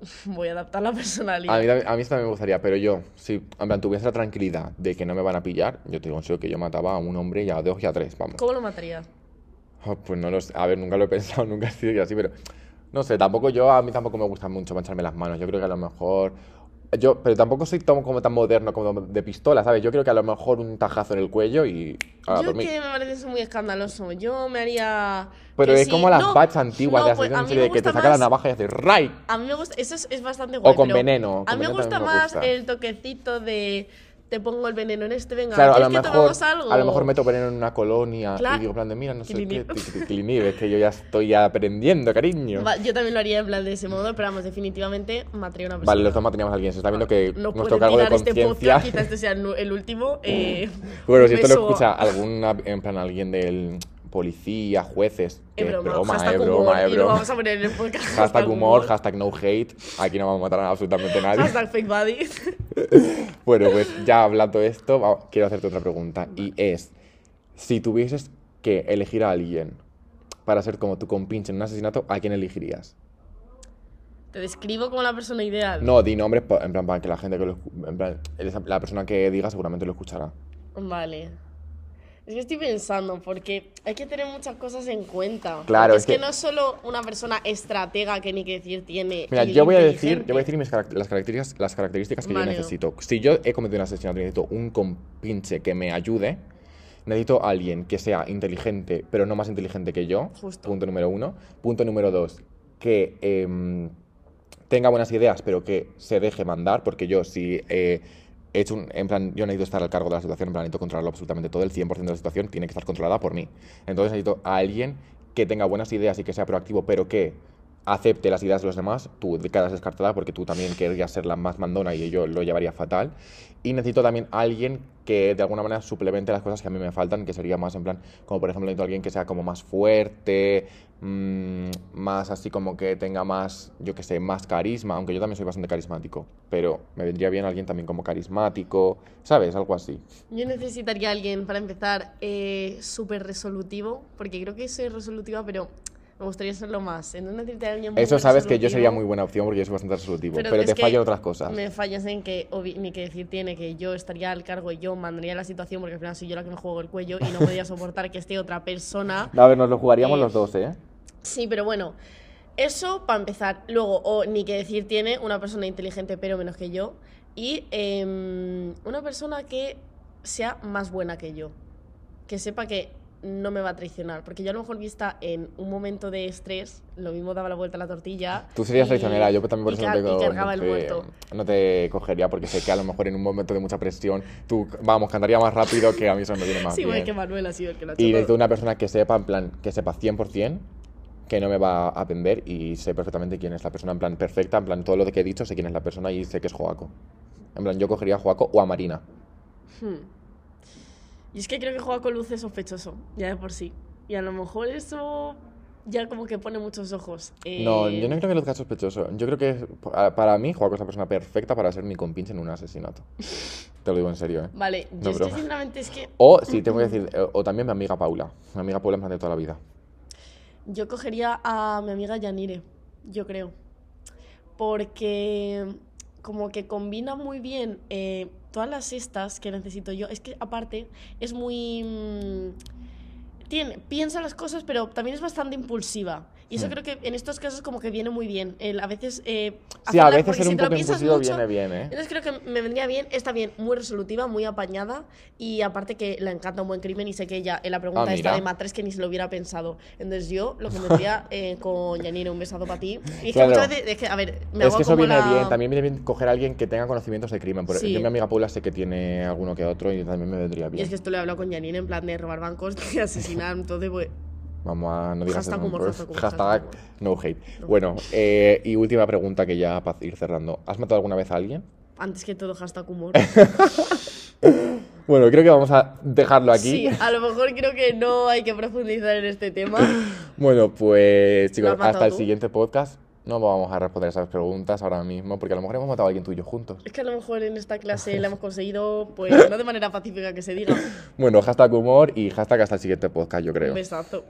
voy a adaptar la A personalidad. mí, a mí eso también me gustaría, pero yo, si en plan, tuviese la tranquilidad de que no me van a pillar, yo te serio que yo mataba a un hombre y a dos y a tres, vamos. ¿Cómo lo matarías? Ah, Pues no lo sé. A ver, nunca lo he pensado, nunca he sido así, pero no sé, tampoco yo, a mí tampoco me gusta mucho mancharme las manos. Yo creo que a lo mejor. Yo, pero tampoco soy tan, como tan moderno como de pistola, ¿sabes? Yo creo que a lo mejor un tajazo en el cuello y a yo es que me parece eso muy escandaloso. Yo me haría. Pero es sí- como las no, bats antiguas no, de pues, asesinos a en mí serie me de que te saca la más- navaja y haces ¡Ray! A mí me gusta, eso es, es bastante guay. con pero veneno, A con mí me gusta más el toquecito de te pongo el veneno en este, venga, Claro, a lo ¿quieres que mejor, algo? a lo mejor meto veneno en una colonia Claro. y digo, en plan de, mira, no sé qué, es que yo ya estoy aprendiendo, cariño. Va, yo también lo haría en plan de ese modo, pero vamos, definitivamente mataría a una persona. Vale, los dos manteníamos a alguien. Se está viendo que no nuestro cargo de este conciencia. podcast, quizás este sea el, último. Eh, Bueno, si esto lo escucha alguna, en plan alguien del policía, jueces. que Es broma, broma, hashtag es humor, broma, es y lo broma. vamos a poner en el podcast. Hashtag humor, hashtag no hate. Aquí no vamos a matar a absolutamente nadie. Hashtag fake buddies. Bueno, pues ya hablando de esto, quiero hacerte otra pregunta. Y es, si tuvieses que elegir a alguien para ser como tu compinche en un asesinato, ¿a quién elegirías? Te describo como la persona ideal. No, di nombres, en plan, para que la gente que lo en plan, la persona que diga seguramente lo escuchará. Vale. Es que estoy pensando, porque hay que tener muchas cosas en cuenta. Claro, es es que, que- no es solo una persona estratega que ni que decir tiene. Mira, yo voy a decir, yo voy a decir mis las características, las características que Vale. yo necesito. Si yo he cometido un asesinato y necesito un compinche que me ayude, necesito a alguien que sea inteligente, pero no más inteligente que yo. Justo. Punto número uno. Punto número dos, que em, tenga buenas ideas, pero que se deje mandar, porque yo si eh, he hecho un, en plan, yo necesito estar al cargo de la situación, en plan, necesito controlarlo absolutamente todo, el 100% de la situación tiene que estar controlada por mí. Entonces necesito a alguien que tenga buenas ideas y que sea proactivo, pero que acepte las ideas de los demás, tú quedas descartada porque tú también querrías ser la más mandona y yo lo llevaría fatal. Y necesito también alguien que de alguna manera suplemente las cosas que a mí me faltan, que sería más en plan, como por ejemplo necesito alguien que sea como más fuerte, mm, más así como que tenga más, yo que sé, más carisma, aunque yo también soy bastante carismático, pero me vendría bien alguien también como carismático, ¿sabes? Algo así. Yo necesitaría alguien, para empezar, eh, súper resolutivo, porque creo que soy resolutiva, pero me gustaría serlo más. Entonces necesitaría a alguien muy Eso sabes que yo sería muy buena opción porque yo soy bastante resolutivo, pero, es te fallan otras cosas. Me fallas en que, ni que decir tiene, que yo estaría al cargo y yo mandaría la situación, porque al final soy yo la que me juego el cuello y no podría soportar que esté otra persona. A ver, nos lo jugaríamos Eh, los dos, ¿eh? Sí, pero bueno, eso para empezar. Luego, o ni que decir tiene una persona inteligente, pero menos que yo. Y em, una persona que sea más buena que yo. Que sepa que no me va a traicionar. Porque yo a lo mejor vista en un momento de estrés, lo mismo daba la vuelta a la tortilla. Tú serías y- traicionera, yo también por eso no te, el no, te, muerto. no te cogería porque sé que a lo mejor en un momento de mucha presión tú, vamos, cantaría más rápido que a mí eso me viene más Sí, bien. bueno, que Manuel ha sido el que lo ha hecho Y necesito una persona que sepa, en plan, que sepa 100% que no me va a aprender y sé perfectamente quién es la persona, en plan, perfecta, en plan, todo lo que he dicho, sé quién es la persona y sé que es Joaco. En plan, yo cogería a Joaco o a Marina. Hmm. Y es que creo que juega con luz es sospechoso, ya de por sí. Y a lo mejor eso ya como que pone muchos ojos. No, Eh, yo no creo que lo sea sospechoso. Yo creo que pa- para mí Joaco es la persona perfecta para ser mi compinche en un asesinato. Te lo digo en serio, ¿eh? Vale, yo es que sinceramente es que O, sí, tengo que decir, eh, o también mi amiga Paula. Mi amiga Paula en plan de toda la vida. yo cogería a mi amiga Yanire, yo creo. Porque como que combina muy bien eh, todas las estas que necesito yo. Es que aparte es muy... mm, tiene, piensa las cosas, pero también es bastante impulsiva. Y eso Hmm. creo que en estos casos como que viene muy bien. El, a veces... eh, Sí, a veces ser si un poco impulsivo viene bien, ¿eh? Entonces creo que me vendría bien, está bien, muy resolutiva, muy apañada y aparte que le encanta un buen crimen y sé que ella en la pregunta Ah, mira. de matres que ni se lo hubiera pensado. Entonces yo lo que me diría eh, con Yanire, un besazo para ti. Y es Claro. que muchas veces, es que, a ver, me Es hago que eso como viene la... bien. También viene bien coger a alguien que tenga conocimientos de crimen. Por Sí. Yo mi amiga Paula sé que tiene alguno que otro y también me vendría Y bien. es que esto lo he hablado con Yanire en plan de robar bancos, de asesinar, entonces pues... Vamos a no digas Hashtag humor, por- hashtag humor, hashtag hashtag no hate. Bueno, eh, y última pregunta que ya para ir cerrando. ¿Has matado alguna vez a alguien? Antes que todo, hashtag humor. Bueno, creo que vamos a dejarlo aquí. Sí, a lo mejor creo que no hay que profundizar en este tema. Bueno, pues ¿Lo chicos, hasta el siguiente podcast. No vamos a responder esas preguntas ahora mismo, porque a lo mejor hemos matado a alguien tuyo juntos. Es que a lo mejor en esta clase la hemos conseguido, pues no de manera pacífica que se diga. Bueno, hashtag humor y hashtag hasta el siguiente podcast, yo creo. Un besazo.